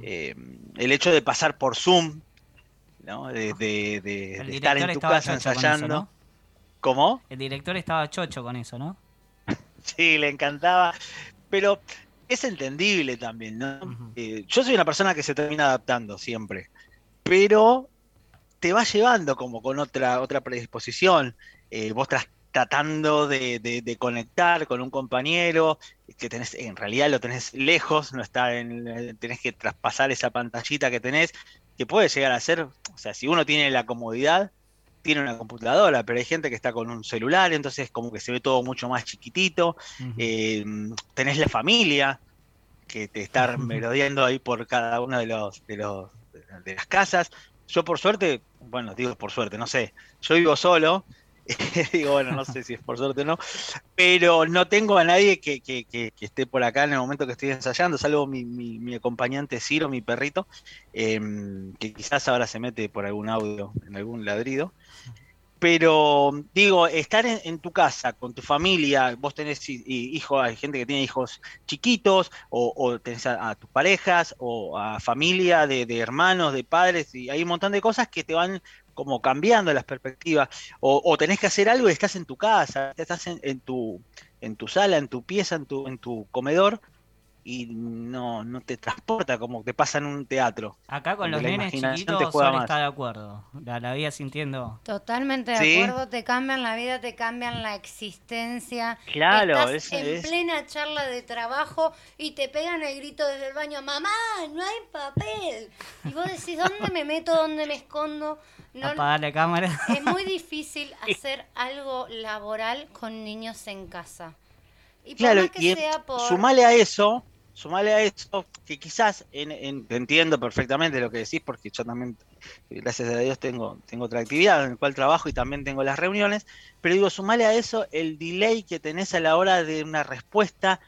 Eh, el hecho de pasar por Zoom, de, estar en tu casa ensayando. ¿Cómo? El director estaba chocho con eso, ¿no? sí, le encantaba. Pero es entendible también, ¿no? Eh, yo soy una persona que se termina adaptando siempre. Pero te va llevando como con otra, otra predisposición. Eh, vos tratando de, conectar con un compañero que tenés, en realidad lo tenés lejos, no está en, tenés que traspasar esa pantallita que tenés que puede llegar a ser, o sea, si uno tiene la comodidad, tiene una computadora, pero hay gente que está con un celular, entonces como que se ve todo mucho más chiquitito. Eh, tenés la familia que te está merodeando ahí por cada una de los, de los de las casas. Yo por suerte, bueno, digo por suerte, no sé, yo vivo solo, digo, bueno, no sé si es por suerte o no, pero no tengo a nadie que, esté por acá en el momento que estoy ensayando, salvo mi, mi, acompañante Ciro, mi perrito, em, que quizás ahora se mete por algún audio, en algún ladrido. Pero digo, estar en, tu casa con tu familia, vos tenés hijos, hay gente que tiene hijos chiquitos, o, tenés a, tus parejas, o a familia de, de hermanos, de padres, y hay un montón de cosas que te van como cambiando las perspectivas, o, tenés que hacer algo y estás en tu casa, estás en, tu, en tu sala, en tu pieza, en tu, en tu comedor, y no, no te transporta como te pasa en un teatro. Acá con los nenes chiquitos Sol está de acuerdo, la, la vida sintiendo. Totalmente de acuerdo, te cambian la vida, te cambian la existencia. Claro, Estás en plena charla de trabajo y te pegan el grito desde el baño, mamá, no hay papel. Y vos decís, ¿dónde me meto? ¿Dónde me escondo? No, Apagar la cámara. Es muy difícil hacer algo laboral con niños en casa. Y claro, que sea por... sumale a eso sumale a eso, que quizás en, entiendo perfectamente lo que decís, porque yo también, gracias a Dios, tengo, tengo otra actividad en la cual trabajo y también tengo las reuniones, pero digo, sumale a eso el delay que tenés a la hora de una respuesta.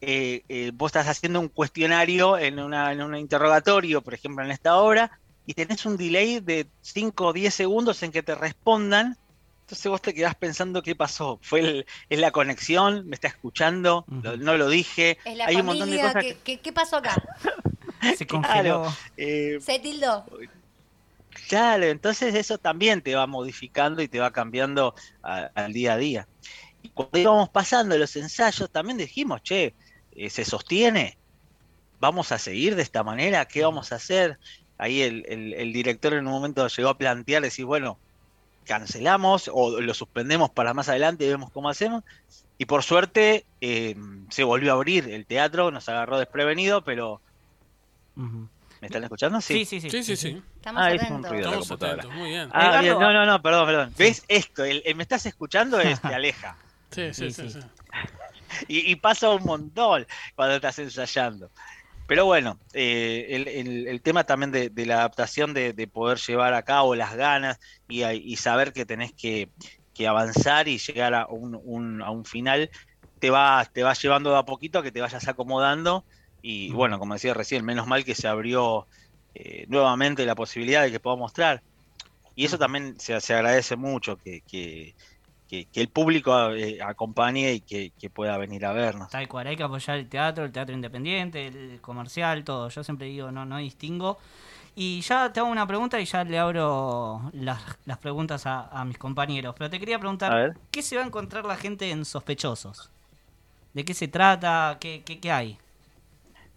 Eh, eh, vos estás haciendo un cuestionario en, una, en un interrogatorio, por ejemplo, en esta hora, y tenés un delay de 5 o 10 segundos en que te respondan entonces vos te quedás pensando qué pasó. ¿Fue el, es la conexión? ¿Me está escuchando? no lo dije. Hay un montón de cosas. Que, ¿Qué, pasó acá? Se congeló. Eh, Se tildó. Claro, entonces eso también te va modificando y te va cambiando al día a día. Y cuando íbamos pasando los ensayos, también dijimos, che, eh, ¿se sostiene? ¿Vamos a seguir de esta manera? ¿Qué vamos a hacer? Ahí el, el director en un momento llegó a plantear, decir, bueno, cancelamos o lo suspendemos para más adelante y vemos cómo hacemos. Y por suerte eh, se volvió a abrir el teatro, nos agarró desprevenido, pero... ¿Me están escuchando? Sí, sí, sí. sí, sí, Estamos ah, atentos. Un ruido Estamos atentos, muy bien. Ah, bien. No, no, no, perdón, perdón. ¿Ves esto? El, ¿Me estás escuchando? Es, te aleja. sí, sí, sí. Y, y, pasa un montón cuando estás ensayando. Pero bueno, eh, el, tema también de, la adaptación de, poder llevar a cabo las ganas y, saber que tenés que, avanzar y llegar a un, a un final, te va, te va llevando de a poquito a que te vayas acomodando. Y bueno, como decía recién, menos mal que se abrió eh, nuevamente la posibilidad de que pueda mostrar. Y eso también se, agradece mucho, que, que, que el público eh, acompañe y que, que pueda venir a vernos. Tal cual, hay que apoyar el teatro, el teatro independiente, el comercial, todo. Yo siempre digo, no, no distingo. Y ya te hago una pregunta y ya le abro las, las preguntas a, a mis compañeros. Pero te quería preguntar. ¿qué se va a encontrar la gente en Sospechosos? ¿De qué se trata? ¿Qué, qué, qué hay?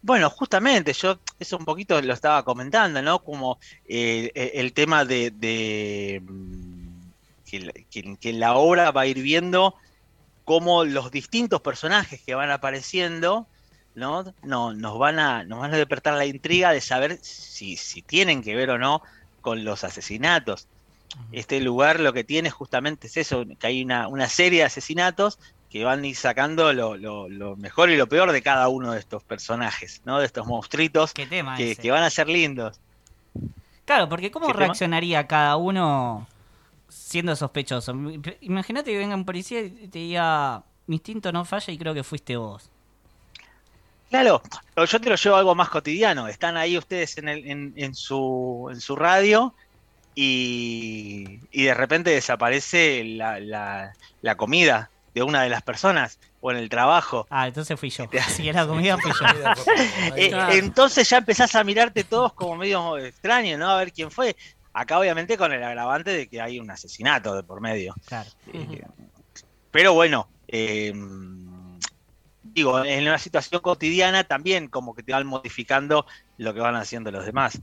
Bueno, justamente, yo eso un poquito lo estaba comentando, ¿no? Como eh, eh, el tema de, de, mm, que, la- que- la obra va a ir viendo cómo los distintos personajes que van apareciendo, ¿no? No, nos van a, nos van a despertar la intriga de saber si, si tienen que ver o no con los asesinatos. Este lugar lo que tiene justamente es eso, que hay una, una serie de asesinatos que van a ir sacando lo, lo- lo mejor y lo peor de cada uno de estos personajes, ¿no? De estos monstruitos ¿Qué tema que, van a ser lindos. Claro, porque ¿cómo reaccionaría cada uno siendo sospechoso? Imagínate que venga un policía y te diga, mi instinto no falla y creo que fuiste vos. Claro, yo te lo llevo a algo más cotidiano. Están ahí ustedes en, el- en, en su, en su radio y, y de repente desaparece la, la- la comida de una de las personas o en el trabajo. Ah, entonces fui yo. Si era comida, fui yo. Eh. Entonces ya empezás a mirarte todos como medio extraño, ¿no? A ver quién fue. Acá obviamente con el agravante de que hay un asesinato de por medio. Claro. Eh, pero bueno, eh, digo, en una situación cotidiana también como que te van modificando lo que van haciendo los demás.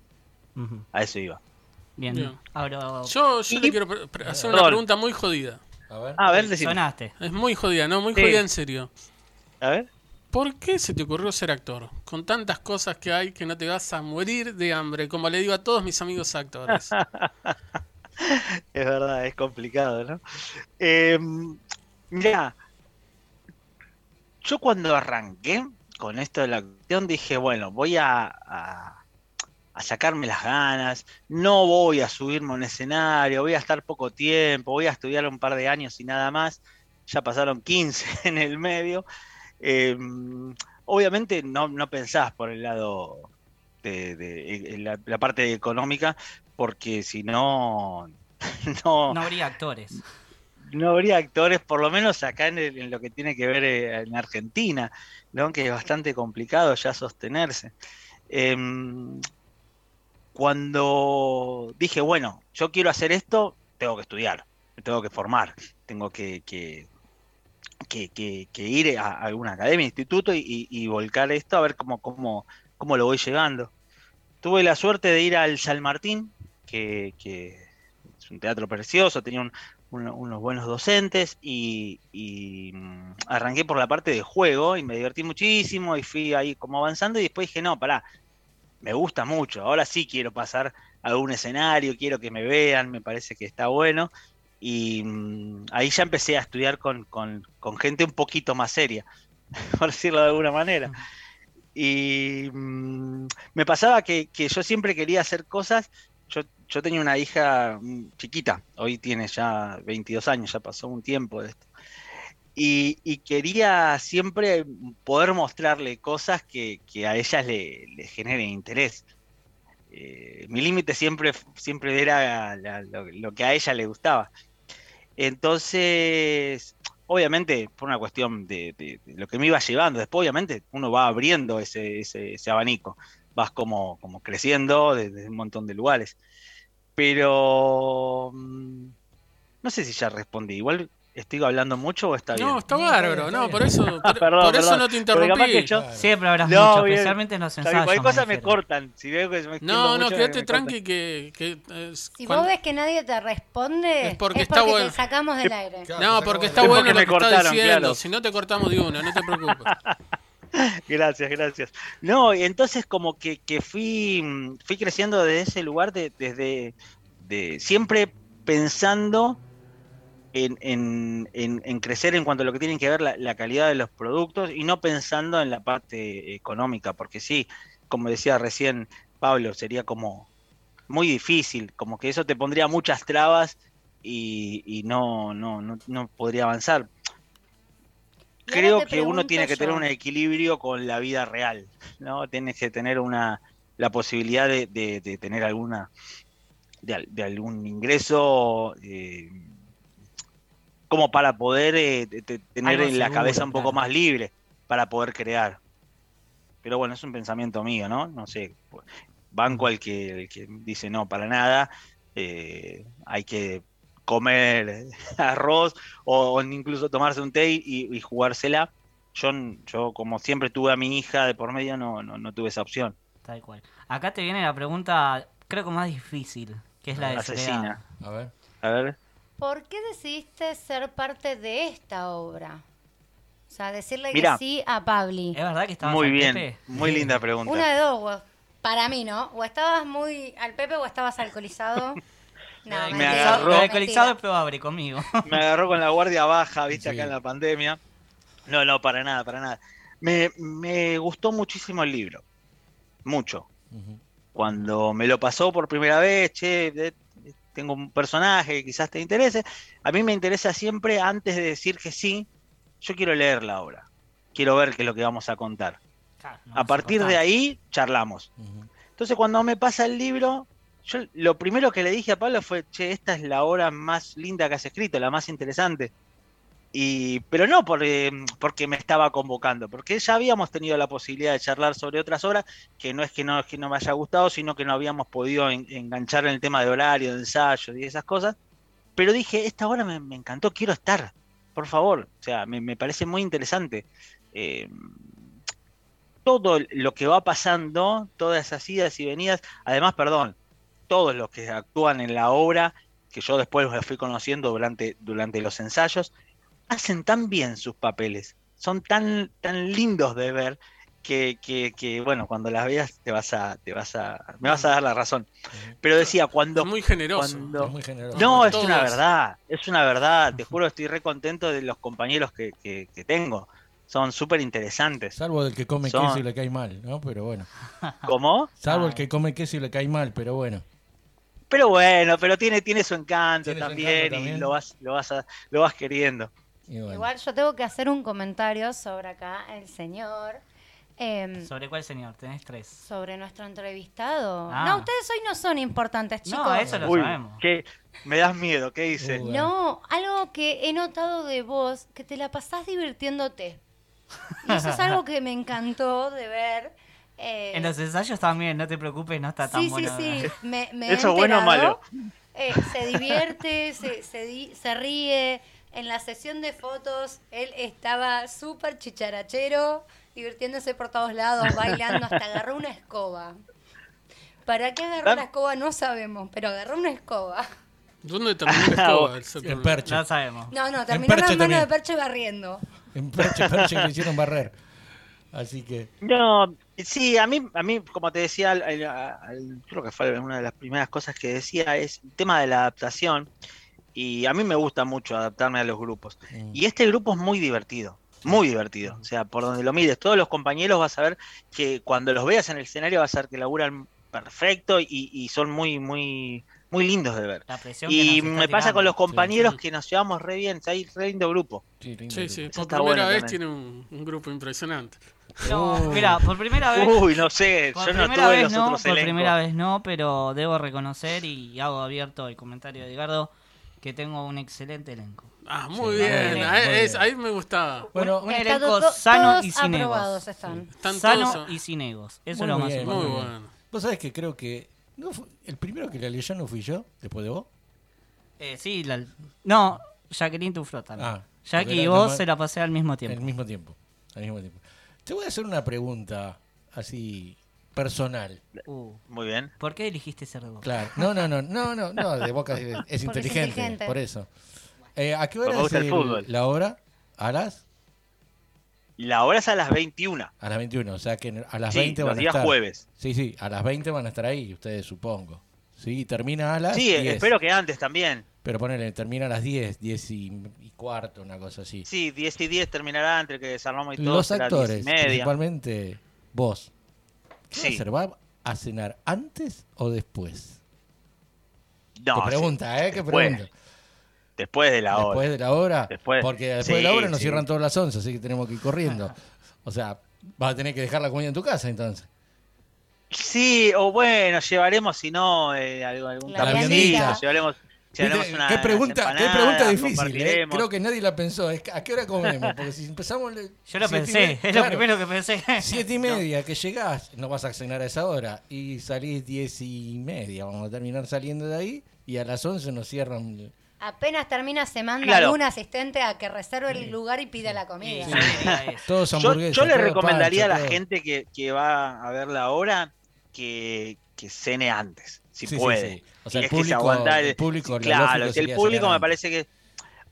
A eso iba. Bien. Bien. Ahora Yo, yo le quiero hacer una pregunta muy jodida. A ver. A ver, decime. sonaste. Es muy jodida, ¿no? Muy Sí. jodida en serio. A ver. ¿Por qué se te ocurrió ser actor? Con tantas cosas que hay que no te vas a morir de hambre, como le digo a todos mis amigos actores. Es verdad, es complicado, ¿no? Eh, yo cuando arranqué con esto de la acción dije, bueno, voy a, a- a sacarme las ganas, no voy a subirme a un escenario, voy a estar poco tiempo, voy a estudiar un par de años y nada más, ya pasaron 15 en el medio. Eh, obviamente no, no pensás por el lado de, de- en la, la parte económica, porque si no, no, No habría actores. no habría actores, por lo menos acá en, el- en lo que tiene que ver eh, en Argentina, ¿no? que es bastante complicado ya sostenerse. Em, cuando dije, bueno, yo quiero hacer esto, tengo que estudiar, me tengo que formar, tengo que, que, que- ir a alguna academia, instituto y, volcar esto a ver cómo, cómo, cómo lo voy llegando. Tuve la suerte de ir al San Martín, que, que es un teatro precioso, tenía un- uno- unos buenos docentes y, y, mm, arranqué por la parte de juego y me divertí muchísimo y fui ahí como avanzando y después dije, no, pará, me gusta mucho, ahora sí quiero pasar a algún escenario, quiero que me vean, me parece que está bueno. Y mm, ahí ya empecé a estudiar con, con- gente un poquito más seria, por decirlo de alguna manera. Y mm, me pasaba que, que yo siempre quería hacer cosas. Yo, yo tenía una hija mm, chiquita, hoy tiene ya 22 años, ya pasó un tiempo de esto. Y, quería siempre poder mostrarle cosas que, que a ellas le, le generen interés. Eh, mi límite siempre, siempre era lo que a ella le gustaba. Entonces, obviamente, por una cuestión de, lo que me iba llevando, después obviamente uno va abriendo ese, ese- ese abanico, vas como, como creciendo desde un montón de lugares. Pero mm, no sé si ya respondí, igual estoy hablando mucho o está bien. No, está bárbaro, no, por eso, por, Ah, perdón, por eso perdón. no te interrumpí. que yo-. Siempre hablas No, mucho, bien. especialmente en los ensayos. cualquier cosa me cortan. Si veo que se me extiendo No, no, quédate tranqui que... que, eh, Si cuando- vos ves que nadie te responde, Es porque está bueno. te sacamos del aire. Claro, No, porque está bueno porque lo me que está cortaron, diciendo. claro. Si no te cortamos de una, no te preocupes. Gracias, gracias. No, y entonces como que, que fui, fui creciendo desde ese lugar, de, desde de, siempre pensando en, en- en- en crecer en cuanto a lo que tiene que ver la, la calidad de los productos y no pensando en la parte económica, porque sí, como decía recién Pablo, sería como muy difícil, como que eso te pondría muchas trabas y, y no, no, no, no podría avanzar creo que uno tiene que tener un equilibrio con la vida real, ¿no? Tienes que tener una la posibilidad de, de- de tener alguna de, al- de algún ingreso eh, como para poder eh, te- te- tener la cabeza un poco claro. más libre para poder crear. Pero bueno, es un pensamiento mío, ¿no? No sé. Banco al que, el que dice no, para nada. eh, hay que comer arroz o, o incluso tomarse un té y, y jugársela. Yo, yo, como siempre tuve a mi hija de por medio, no, no, no tuve esa opción. Tal cual. Acá te viene la pregunta, creo que más difícil, que es la de Soledad. Asesina. A ver. A ver. ¿Por qué decidiste ser parte de esta obra? O sea, decirle Mirá. que sí a Pabli. ¿Es verdad que estabas Muy al bien. Pepe? Muy linda pregunta. Una de dos, para mí, ¿no? O estabas muy al Pepe o estabas alcoholizado. No, mentira, agarró- alcoholizado- es probable conmigo. me agarró con la guardia baja, viste, Sí. acá en la pandemia. No, no, para nada, para nada. Me, me gustó muchísimo el libro. Mucho. Cuando me lo pasó por primera vez, che, tengo un personaje que quizás te interese. A mí me interesa siempre, antes de decir que sí, yo quiero leer la obra. Quiero ver qué es lo que vamos a contar. Claro, no A partir de ahí, charlamos. Entonces, cuando me pasa el libro, yo lo primero que le dije a Pablo fue, che, esta es la obra más linda que has escrito, la más interesante. Y, pero no por, eh, porque me estaba convocando, porque ya habíamos tenido la posibilidad de charlar sobre otras obras, que no es que no, que no me haya gustado, sino que no habíamos podido en- enganchar en el tema de horario, de ensayos y esas cosas. Pero dije, esta obra me, me encantó, quiero estar, por favor. O sea, me, me parece muy interesante. Eh, todo lo que va pasando, todas esas idas y venidas, además, perdón, todos los que actúan en la obra, que yo después los fui conociendo durante, durante los ensayos, hacen tan bien sus papeles, son tan, tan lindos de ver que, que, que, bueno, cuando las veas te vas a, te vas a, me vas a dar la razón. Pero decía, cuando, Es muy generoso. cuando- Es muy generoso. no, es Todos. una verdad, es una verdad, te juro, estoy re contento de los compañeros que, que, que tengo, son súper interesantes. Salvo el que come Son- queso y le cae mal, ¿no? Pero bueno. ¿Cómo? Salvo Ah. el que come queso y le cae mal, pero bueno. Pero bueno, pero tiene, tiene su encanto Tiene su también encanto y también. lo vas, lo vas a, lo vas queriendo. Bueno. Igual yo tengo que hacer un comentario sobre acá el señor. em, ¿Sobre cuál señor? Tenés tres. sobre nuestro entrevistado. Ah. No, ustedes hoy no son importantes, chicos. No, eso lo Uy, sabemos. que me das miedo, ¿qué dice? Uh, No, algo que he notado de vos, que te la pasás divirtiéndote. Y eso es algo que me encantó de ver. eh, En los ensayos también, no te preocupes, no está tan sí, bueno. sí, sí, me, me he ¿Eso es bueno o malo? Eh, se divierte, se, se, di- se ríe. En la sesión de fotos, él estaba súper chicharachero, divirtiéndose por todos lados, bailando, hasta agarró una escoba. ¿Para qué agarró Ah. la escoba? No sabemos, pero agarró una escoba. ¿Dónde terminó la escoba? Ese En perche. No sabemos. No, no, terminó en mano también. de perche barriendo. En perche, perche que le hicieron barrer. Así que. No, sí, a mí, a mí, como te decía, al- al- al- creo que fue una de las primeras cosas que decía, es el tema de la adaptación. Y a mí me gusta mucho adaptarme a los grupos. Y este grupo es muy divertido, muy divertido. O sea, por donde lo mires, todos los compañeros vas a ver que cuando los veas en el escenario vas a ver que laburan perfecto y, y son muy, muy, muy lindos de ver. La presión que Y me pasa tirando. con los compañeros sí. que nos llevamos re bien, hay re lindo grupo. sí, lindo Sí, grupo. sí, Eso por primera bueno vez también. tiene un, un grupo impresionante. No, Uh. mira, por primera vez. Uy, no sé, Por yo no primera tuve vez los no, otros por primera vez no, pero debo reconocer y hago abierto el comentario de Edgardo que tengo un excelente elenco. Ah, muy Sí, bien. ahí, es- me gustaba. Bueno, un elenco to- sano todos y sin egos. están. Están Sano todos- y sin egos. Eso Muy es lo más bien, importante. Muy bueno. vos sabés que creo que. no fue- el primero que la leyó no fui yo, después de vos. Eh, sí, la- no, Jacqueline Tufro también. Ah, Jackie y vos se la pasé al mismo Al tiempo. mismo tiempo. Al mismo tiempo. Te voy a hacer una pregunta así personal. Uh, Muy bien. ¿Por qué elegiste ser de vos? Claro. No, no, no, no, no, no, de Boca es, es es inteligente, inteligente. por eso. Eh, ¿A qué hora es el el- fútbol. la hora? ¿A las? La hora es a las 21. A las 21, o sea que a las Sí, 20 los van a estar. jueves. Sí, sí, a las 20 van a estar ahí, ustedes supongo. Sí, termina a las Sí, 10. espero que antes también. Pero ponele, termina a las 10, 10 y, y cuarto, una cosa así. Sí, 10 y 10 terminará entre que desarmamos y todo. Los 10 y actores, media. principalmente vos, ¿qué va a Sí. hacer? ¿Va a cenar antes o después? No, Qué sí, pregunta, ¿eh? Qué después, pregunta. Después de la Después hora. de la hora. Después- porque después sí, de la hora nos sí. cierran todas las 11, así que tenemos que ir corriendo. o sea, vas a tener que dejar la comida en tu casa entonces. Sí, o bueno, llevaremos, si no, eh, algo- algún La llevaremos ¿Qué pregunta, qué pregunta difícil? eh? Creo que nadie la pensó. ¿A qué hora comemos? Porque si empezamos. Yo lo pensé, es lo primero que pensé. Siete y media que llegás, no vas a cenar a esa hora. Y salís diez y media. Vamos a terminar saliendo de ahí. Y a las once nos cierran. Apenas termina, se manda Claro. algún asistente a que reserve el lugar y pida la comida. Todos Yo, hamburguesas. yo le recomendaría pancho, a la todo. gente que, que va a ver la obra que, que cene antes, si Sí, puede. sí. O sea, el es que se público- aguanta el público, lo claro, si el público me parece que.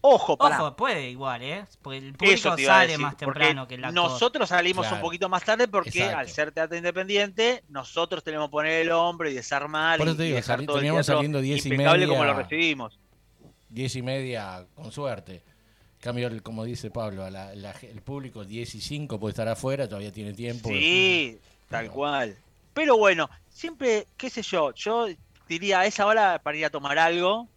Ojo, para. Ojo, puede igual, ¿eh? Porque el Eso público sale decir, más temprano que el actor. Nosotros salimos Claro. un poquito más tarde porque Exacto. al ser teatro independiente, nosotros tenemos que poner el hombro y desarmar Por y, eso te y digo, el teníamos saliendo diez y impecable como lo media. recibimos. Diez y media, con suerte. Cambio, el- como dice Pablo, a la- la- el público 10 y 5 puede estar afuera, todavía tiene tiempo. Sí, tal cual. Pero bueno, siempre, qué sé yo, yo diría a esa hora para ir a tomar algo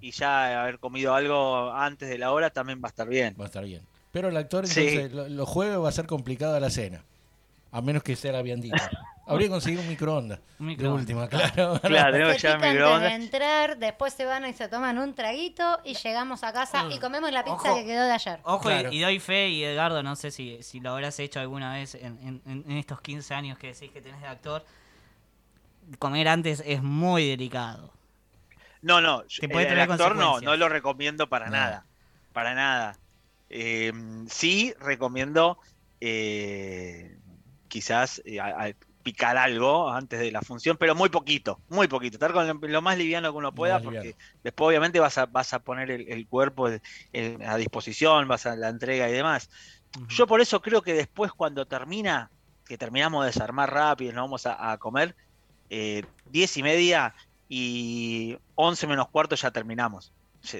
y ya haber comido algo antes de la hora también va a estar bien. Va a estar bien. Pero el actor, Sí. entonces, lo- los jueves va a ser complicada la cena. A menos que sea la viandita. Habría que conseguir un microondas. Un De microondas. última, claro. Claro, Se de microondas. entrar, después se van y se toman un traguito y llegamos a casa y comemos la pizza Ojo. que quedó de ayer. Ojo, y, doy fe, y Edgardo, no sé si, si lo habrás hecho alguna vez en, en- en estos 15 años que decís que tenés de actor. Comer antes es muy delicado. No, no, Te el, puede el tener actor no, no lo recomiendo para No. nada. Para nada. Eh, sí, recomiendo eh, quizás eh, a- a picar algo antes de la función, pero muy poquito, muy poquito. Estar con lo, lo más liviano que uno pueda, más porque liviano. después obviamente vas a, vas a poner el, el cuerpo eh, eh, a disposición, vas a la entrega y demás. Yo por eso creo que después cuando termina, que terminamos de desarmar rápido y nos vamos a, a comer, eh, diez y media y once menos cuarto ya terminamos.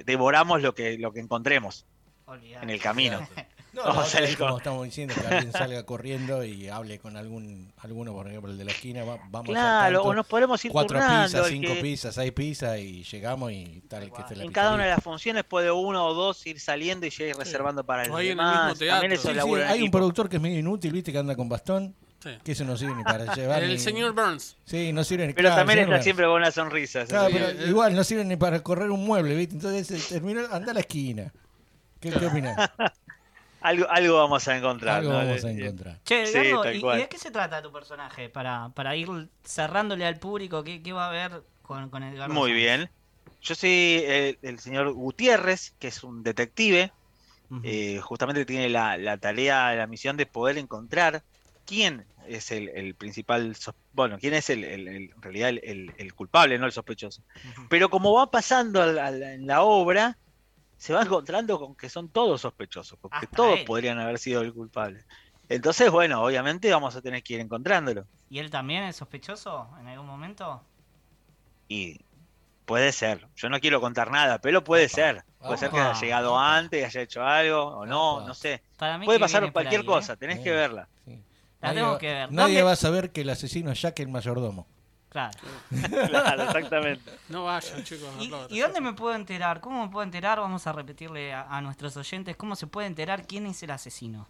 Devoramos lo que, lo que encontremos Olvidate. en el camino. No, Vamos no, a salir es como con- estamos diciendo, que alguien salga corriendo y hable con algún alguno, por ejemplo, el de la esquina. va- vamos a Claro, o nos podemos ir cuatro pizzas, cinco que pizzas, seis pizzas y llegamos y tal que esté la En cada una de las funciones puede uno o dos ir saliendo y ya ir reservando para el demás. mismo. También eso Sí, Sí, hay un equipo. productor que es medio inútil, viste, que anda con bastón, Sí. que eso no sirve ni para llevar. El ni- señor Burns. Sí, no sirve ni Pero claro, también está Burns. siempre con una sonrisa. Claro, pero igual no sirve ni para correr un mueble, ¿viste? Entonces eh, terminó, anda a la esquina. ¿Qué, qué opinás? Algo, algo vamos a encontrar. Algo ¿no? vamos a encontrar. Che, Sí, ¿y, y de qué se trata tu personaje? Para, para ir cerrándole al público, ¿qué, qué va a haber con, con Edgardo? Muy bien. Yo soy el, el señor Gutiérrez, que es un detective. Eh, justamente tiene la, la tarea, la misión de poder encontrar quién es el, el principal, bueno, quién es el, el- el- en realidad el, el- el culpable, no el sospechoso. Pero como va pasando al- al- en la obra, se va encontrando con que son todos sospechosos, porque Hasta todos él. podrían haber sido el culpable. Entonces, bueno, obviamente vamos a tener que ir encontrándolo. ¿Y él también es sospechoso en algún momento? Y puede ser, yo no quiero contar nada, pero puede Opa, ser. Puede ser que haya llegado opa. antes, haya hecho algo, o no, Opa. no sé. Para mí Puede pasar cualquier ahí, ¿eh? cosa, tenés Sí. que verla. Sí. La tengo que ver. Nadie ¿Dónde? va a saber que el asesino es Jack el mayordomo. Claro. claro, exactamente. No vayan, chicos. ¿Y, y dónde me puedo enterar? ¿Cómo me puedo enterar? Vamos a repetirle a, a nuestros oyentes cómo se puede enterar quién es el asesino.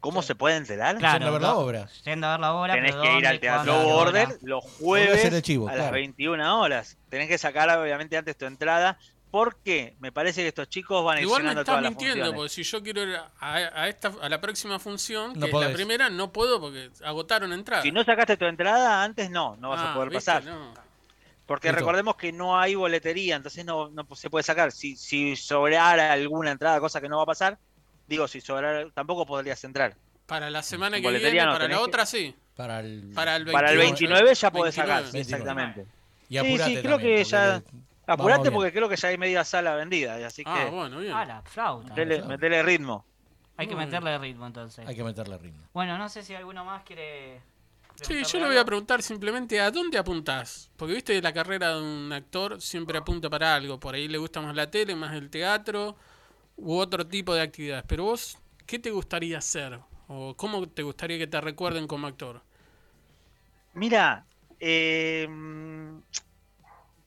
¿Cómo se puede enterar? Claro, Yendo a ver la obra. Yendo a ver la obra. Tenés que ir ¿dónde, al Teatro qué Border los jueves chivo, a las claro. 21 horas. Tenés que sacar obviamente antes tu entrada porque me parece que estos chicos van a ir Igual me estás mintiendo, porque si yo quiero ir a, a esta, a la próxima función, que No es podés. la primera, no puedo porque agotaron entrada. Si no sacaste tu entrada antes, no, no vas a Ah, poder ¿viste? pasar. No. Porque Listo. recordemos que no hay boletería, entonces no, no se puede sacar. Si, si sobrara alguna entrada, cosa que no va a pasar, digo, si sobrara, tampoco podrías entrar. Para la semana que viene, no, para la que- otra sí. Para el, Para el 29. Para el 29 ya podés 29. sacar, exactamente. Y Sí, sí, creo también, que ya- Apurate porque creo que ya hay media sala vendida, y así Ah, que bueno, bien. Ah, la flauta. metele, metele ritmo. Hay que meterle ritmo entonces. Hay que meterle ritmo. Bueno, no sé si alguno más quiere. Sí, yo le voy a preguntar simplemente a dónde apuntás. Porque viste que la carrera de un actor siempre apunta para algo. Por ahí le gusta más la tele, más el teatro u otro tipo de actividades. Pero vos, ¿qué te gustaría hacer? ¿O cómo te gustaría que te recuerden como actor? Mira, eh,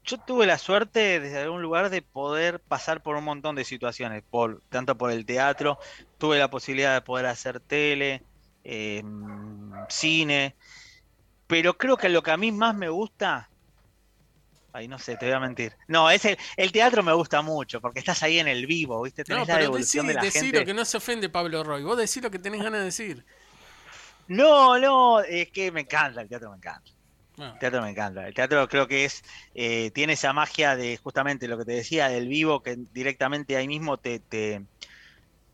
yo tuve la suerte desde algún lugar de poder pasar por un montón de situaciones, por, tanto por el teatro, tuve la posibilidad de poder hacer tele, eh, cine, pero creo que lo que a mí más me gusta Ay, no sé, te voy a mentir. No, es el, el teatro me gusta mucho, porque estás ahí en el vivo, ¿viste? No, Tenés la pero devolución decí, de la decí gente. lo que no se ofende Pablo Roy. Vos decís lo que tenés ganas de decir. No, no, es que me encanta, el teatro me encanta. Bueno, El teatro me encanta. El teatro creo que es, eh, tiene esa magia de justamente lo que te decía, del vivo, que directamente ahí mismo te, te,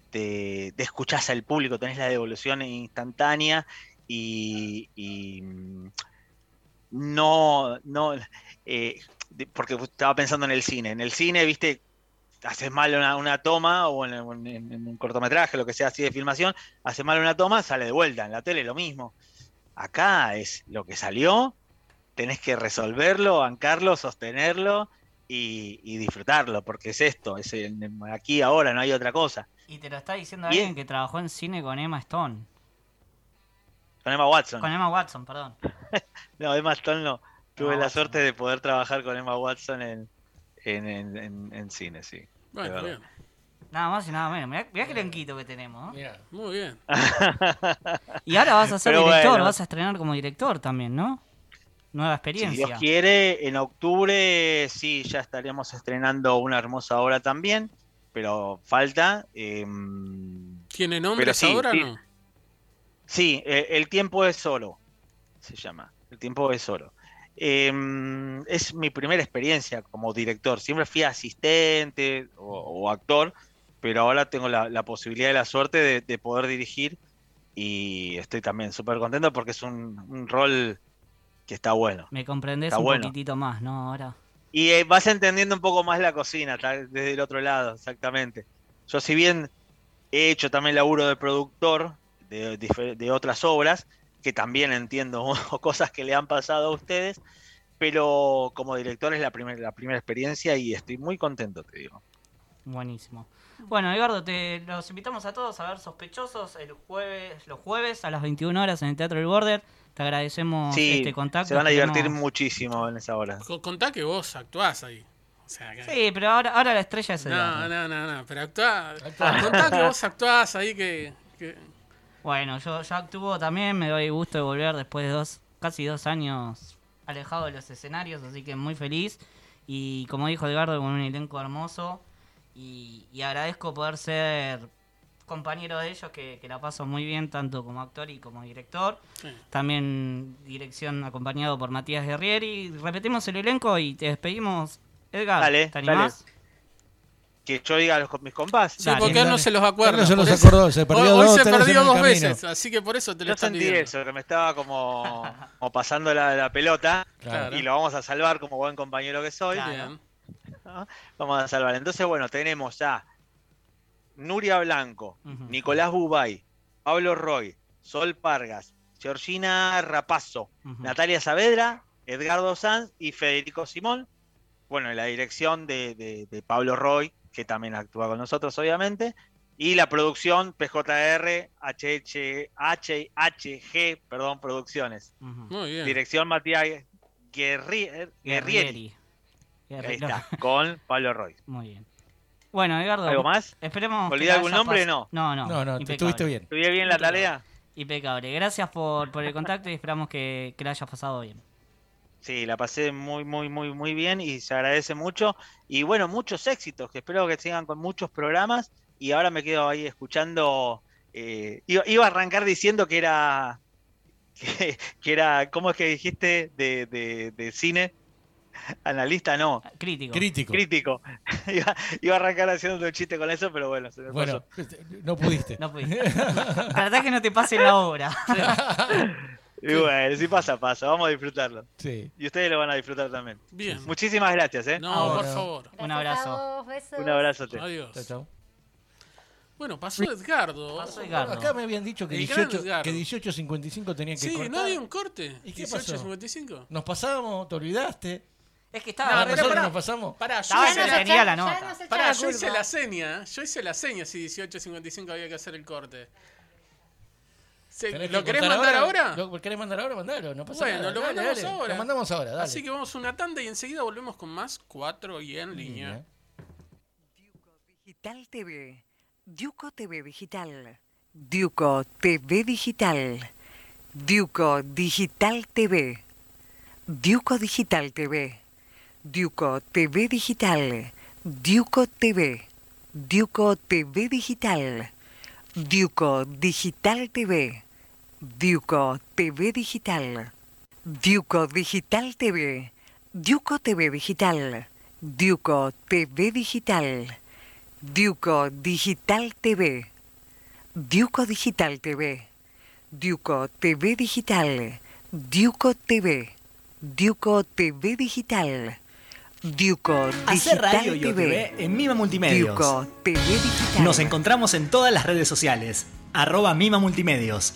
te, te escuchás al público, tenés la devolución instantánea y, y, mm, no, no, eh, porque estaba pensando en el cine. En el cine, viste, haces mal una, toma o en- en un cortometraje, lo que sea así de filmación, haces mal una toma, sale de vuelta. En la tele lo mismo. Acá es lo que salió, tenés que resolverlo, bancarlo, sostenerlo y, y disfrutarlo, porque es esto, es el- aquí ahora, no hay otra cosa. Y te lo está diciendo alguien que trabajó en cine con Emma Stone. Con Emma Watson. Con Emma Watson, perdón. No, Emma Stone no. Tuve Emma la Watson. suerte de poder trabajar con Emma Watson en, en, en- en- en cine, sí. bueno, bien. Nada más y nada menos. Mirá, mirá qué lenquito que tenemos. ¿no? Mira, Muy bien. Y ahora vas a ser Pero director, bueno. vas a estrenar como director también, ¿no? Nueva Si experiencia. Dios quiere, en octubre sí, ya estaremos estrenando una hermosa obra también, pero falta. em, ¿Tiene nombres sí, ahora o sí. no? Sí, eh, El tiempo es oro, se llama. El tiempo es oro. Em, es mi primera experiencia como director. Siempre fui asistente o, o actor, pero ahora tengo la, la posibilidad y la suerte de, de poder dirigir y estoy también súper contento porque es un, un rol que está bueno. Me comprendés Está un bueno. poquitito más, ¿no? Ahora. Y eh, vas entendiendo un poco más la cocina desde el otro lado, exactamente. Yo si bien he hecho también laburo de productor de otras obras, que también entiendo cosas que le han pasado a ustedes, pero como director es la, primer- la primera experiencia y estoy muy contento, te digo. Buenísimo. Bueno, Eduardo, te los invitamos a todos a ver Sospechosos el jueves, los jueves a las 21 horas en el Teatro del Border. Te agradecemos Sí, este contacto. se van a divertir muchísimo en esa hora. Co- Contá que vos actuás ahí. O sea, que... Sí, pero ahora, ahora la estrella es No, Eduardo. no, no, no, pero actuá. Actuá. Contá que vos actuás ahí que. que- Bueno, yo, yo actúo también, me doy gusto de volver después de dos, casi dos años alejado de los escenarios, así que muy feliz. Y como dijo Edgardo, con un elenco hermoso. Y, y agradezco poder ser compañero de ellos, que, que la paso muy bien, tanto como actor y como director. Sí. También dirección acompañado por Matías Guerrieri. Repetimos el elenco y te despedimos. Edgar, Dale, ¿te animás? Que yo diga a los, mis compás. Sí, Dale, porque él no se los acuerda. Él no se los acordó, se perdió hoy, hoy dos, se tres en perdió dos veces, así que por eso te lo Yo está sentí pidiendo. eso, que me estaba como, como pasando la, la pelota Claro. y lo vamos a salvar como buen compañero que soy. Claro. Vamos a salvar. Entonces, bueno, tenemos a Nuria Blanco. Nicolás Bubay, Pablo Roy, Sol Pargas, Georgina Rapazo. Natalia Saavedra, Edgardo Sanz y Federico Simón. Bueno, en la dirección de, de- de Pablo Roy, que también actúa con nosotros, obviamente. Y la producción PJR HH, HHG, perdón, Producciones. Muy bien. Dirección Matías Guerri- Guerrieri. Ahí Guerrieri. está, con Pablo Roy. Muy bien. Bueno, Edgardo. ¿Algo más? Esperemos. ¿Me que olvidé algún nombre? No. No, no. No, no, te estuviste bien. ¿Estuve bien la tarea? Impecable. Gracias por, por el contacto y esperamos que, que la hayas pasado bien. Sí, la pasé muy, muy, muy, muy bien y se agradece mucho. Y bueno, muchos éxitos, que espero que sigan con muchos programas. Y ahora me quedo ahí escuchando. eh, iba, iba a arrancar diciendo que era. Que, que era. ¿Cómo es que dijiste? De, de, de cine. Analista, no. Crítico. Crítico. Crítico. iba, iba a arrancar haciendo un chiste con eso, pero bueno, se me Bueno, pasó. no pudiste. No pudiste. Tratá que no te pase la obra. Y bueno, si pasa, pasa. Vamos a disfrutarlo. Sí. Y ustedes lo van a disfrutar también. Bien. Muchísimas gracias, ¿eh? No, Ahora. por favor. Gracias Un abrazo. a vos, besos. Un abrazote. Adiós. Chao, chao. Bueno, pasó Edgardo. Pasó Edgardo. Acá me habían dicho que El gran 18 Edgardo. que 18.55 tenía que Sí, cortar. no había un corte. ¿Y qué pasó? 18.55. Nos pasábamos, te olvidaste. Es que No, estaba. Pero nosotros pará. nos pasamos. Pará, yo hice la, tenía la nota. echa pará, yo hice la seña. Yo hice la seña si 18.55 había que hacer el corte. Se- ¿Tenés ¿Lo que querés mandar ahora? ¿Lo querés mandar ahora? Mandalo, no pasa Bueno, nada. lo mandamos dale. ahora. Lo mandamos ahora, dale. Así que vamos a una tanda y enseguida volvemos con más 4 y en línea. Digital TV. Diuco TV Digital. Diuco TV Digital. Diuco Digital TV. Diuco Digital TV. Duco TV Digital. Duco TV. Duco TV Digital. Duco Digital TV. Duco TV Digital. Duco Digital TV. Duco TV Digital. Duco TV Digital. Duco Digital TV. Duco Digital TV. Duco TV Digital. Duco TV. Duco TV Digital. Duco Digital Hacer radio y TV. En Mima Multimedios. Duco TV Digital. Nos encontramos en todas las redes sociales. Arroba Mima Multimedios.